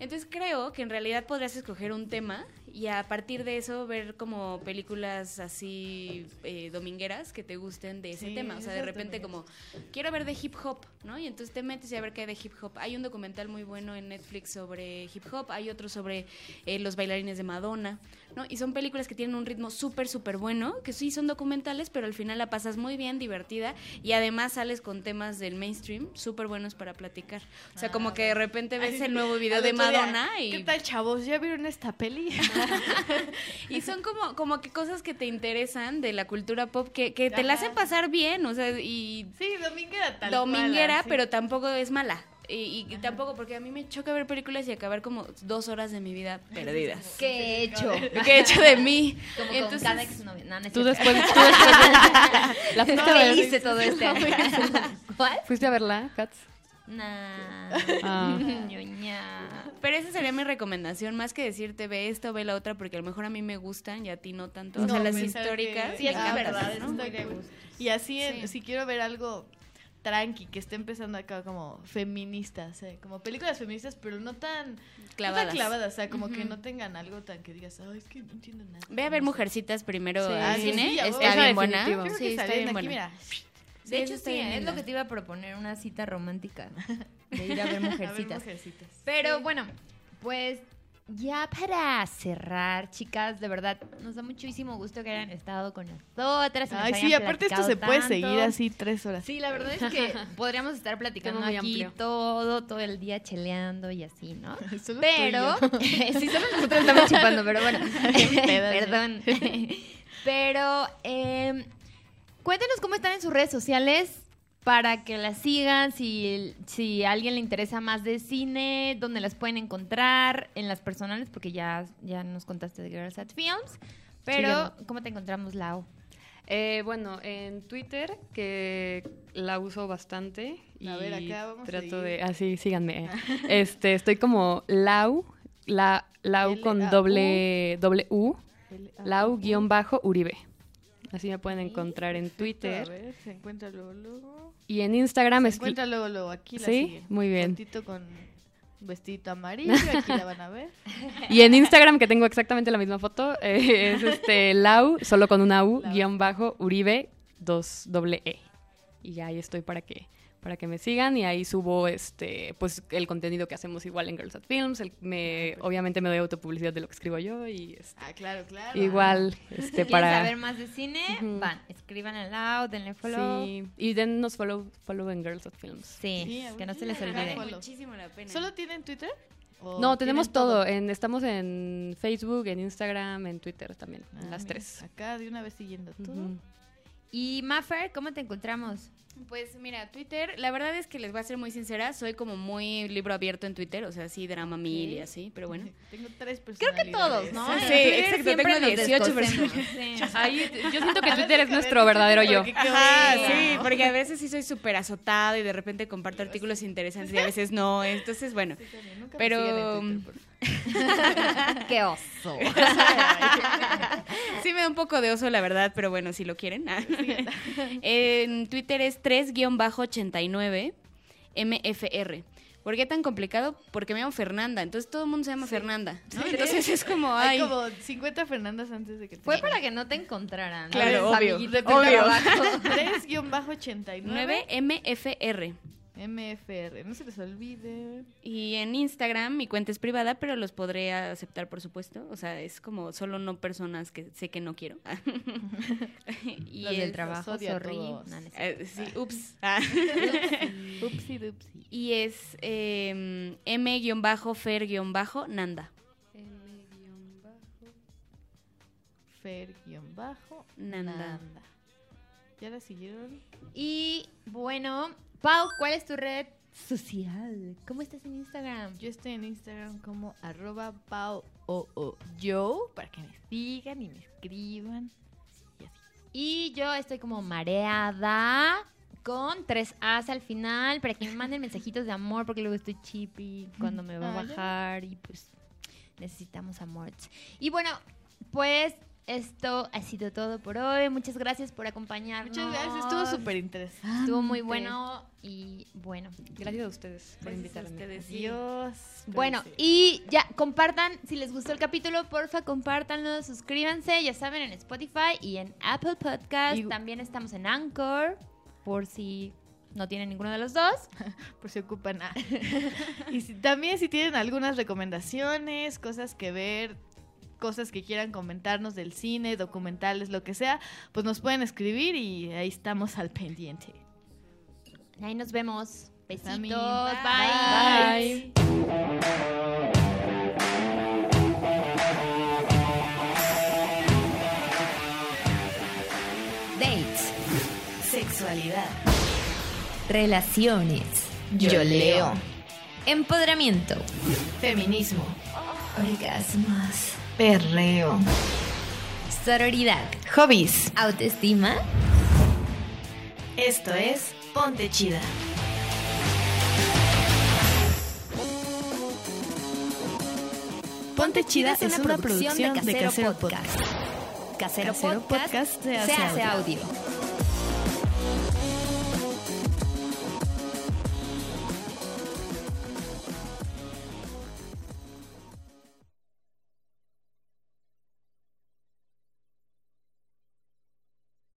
Entonces creo que en realidad podrías escoger un tema y a partir de eso ver como películas así eh, domingueras que te gusten de ese Sí, tema. O sea, de repente como, quiero ver de hip hop, ¿no? Y entonces te metes y a ver qué hay de hip hop. Hay un documental muy bueno en Netflix sobre hip hop, hay otro sobre eh, los bailarines de Madonna, ¿no? Y son películas que tienen un ritmo súper, súper bueno, que sí son documentales, pero al final la pasas muy bien, divertida, y además sales con temas del mainstream súper buenos para platicar. O sea, como Ah, que de repente ves el nuevo video de día, Madonna y, ¿Qué tal, chavos? ¿Ya vieron esta peli? y son como, como que cosas que te interesan de la cultura pop que, que te la hacen pasar bien, o sea, y sí, dominguera tal dominguera, pero tampoco es mala. Y, y tampoco, porque a mí me choca ver películas y acabar como dos horas de mi vida perdidas. ¿Qué he hecho? ¿Qué he hecho de mí? Como Entonces, con cada. No, no Tú después, tú después de- la fuiste a ¿Qué ver, hice todo este año? ¿Cuál? fuiste a verla, Katz. Nah. Ah. Ñoña. Pero esa sería mi recomendación, más que decirte ve esta o ve la otra, porque a lo mejor a mí me gustan y a ti no tanto. o sea, No, las históricas. que- Sí, es que me es encantan, verdad, ¿no? cool. Y así, en- Sí. si quiero ver algo tranqui, que esté empezando acá como feministas, eh, como películas feministas, pero no tan Clavadas. No tan clavadas, o sea, como que no tengan algo tan que digas, ay, es que no entiendo nada. Ve a ver No sé". Mujercitas primero Sí. al Ah, sí, cine. sí, está bien buena. Creo Sí, que está salen bien aquí, buena. De hecho, sí, bien es lo que te iba a proponer, una cita romántica. De ir a ver A ver, mujercitas. mujercitas. Pero bueno, pues ya para cerrar, chicas, de verdad, nos da muchísimo gusto que hayan estado con nosotras. nos Ay, sí, aparte esto se puede tanto. seguir así tres horas. Sí, la verdad es que podríamos estar platicando aquí amplio. todo, todo el día cheleando y así, ¿no? Solo Pero, sí, solo nosotros estamos chupando, pero bueno, perdón. Pero, eh, cuéntenos cómo están en sus redes sociales para que las sigan, si, si a alguien le interesa más de cine, dónde las pueden encontrar, en las personales, porque ya, ya nos contaste de Girls at Films. Pero. ¿cómo te encontramos, Lau? Eh, bueno, en Twitter, que la uso bastante. Y A ver, acá vamos a trato de. Así, síganme. este, estoy como Lau, la, Lau con doble, doble U, L-A-U. Lau-Uribe. Así me pueden encontrar en perfecto, A Twitter. ver, se encuentra luego, luego. Y en Instagram Se es. encuentra luego, luego. Aquí la Sí, siguen. muy bien. Fotito con vestidito amarillo, aquí la van a ver. Y en Instagram, que tengo exactamente la misma foto, eh, es este Lau, solo con una U, Lau. guion bajo, Uribe, dos doble E. Y ahí estoy para que, para que me sigan y ahí subo este pues el contenido que hacemos igual en Girls at Films. el- me, obviamente me doy autopublicidad de lo que escribo yo y este, Ah, claro, claro. igual este Si quieren para... saber más de cine, van, escriban al Lau, denle follow. Sí, y dennos follow, follow en Girls at Films. Sí, que no se les olvide. Vale muchísimo la pena. ¿Solo tienen Twitter? ¿O No, tenemos todo. En, estamos en Facebook, en Instagram, en Twitter también, Ah, en las mira, tres. Acá de una vez siguiendo todo. Y Maffer, ¿cómo te encontramos? Pues mira, Twitter, la verdad es que les voy a ser muy sincera, soy como muy libro abierto en Twitter, o sea, sí, drama mil y así, pero bueno. Tengo tres Creo que todos. ¿no? Sí, Twitter exacto, tengo nos 18 descosemos. personas. Sí. Ahí, yo siento que Twitter es nuestro ver, verdadero yo. Ajá, sí, porque a veces sí soy súper azotada y de repente comparto artículos interesantes y a veces no, entonces bueno. Sí, también, nunca me Pero- Twitter, por Qué oso. Sí me da un poco de oso, la verdad, pero bueno, si lo quieren. en Twitter es 3-89 MFR. ¿Por qué tan complicado? Porque me llamo Fernanda, entonces todo el mundo se llama Fernanda, ¿no? Sí. Entonces es como, Hay ay, como 50 Fernandas antes de que te Fue para que no te encontraran. Claro, Los obvio, obvio. trabajo. 3-89 9 MFR. MFR. No se les olvide. Y en Instagram mi cuenta es privada, pero los podré aceptar, por supuesto. O sea, es como solo no personas que sé que no quiero. y Los del trabajo, sorry. No, eh, sí, ups. Ah. Upsi dupsi. y es eh, M-Fer-Nanda. Fer-bajo. Nanda. ¿Ya la siguieron? Y bueno, Pau, ¿cuál es tu red social? ¿Cómo estás en Instagram? Yo estoy en Instagram como arroba pao o o yo para que me sigan y me escriban. Y así. Y yo estoy como mareada con tres A's al final para que me manden mensajitos de amor porque luego estoy chippy cuando me va a bajar y pues necesitamos amor. Y bueno, pues esto ha sido todo por hoy. Muchas gracias por acompañarnos. Muchas gracias, estuvo súper interesante. Estuvo muy bueno y bueno. Gracias a ustedes por a invitarme. ustedes. sí. Dios. Bueno, y ya, compartan, si les gustó el capítulo, porfa, compártanlo, suscríbanse, ya saben, en Spotify y en Apple Podcast. Y- También estamos en Anchor, por si no tienen ninguno de los dos. por si ocupan. ah. y si- también si tienen algunas recomendaciones, cosas que ver, cosas que quieran comentarnos del cine, documentales, lo que sea, pues nos pueden escribir y ahí estamos al pendiente. Ahí nos vemos. Besitos. Bye. bye. Dates. Sexualidad. Relaciones. Yo leo. Empoderamiento. Feminismo. Orgasmos. Perreo. Sororidad. Hobbies. Autoestima. Esto es Ponte Chida. Ponte Chida es una producción de Casero Podcast. Casero, Casero Podcast, Podcast se hace, audio.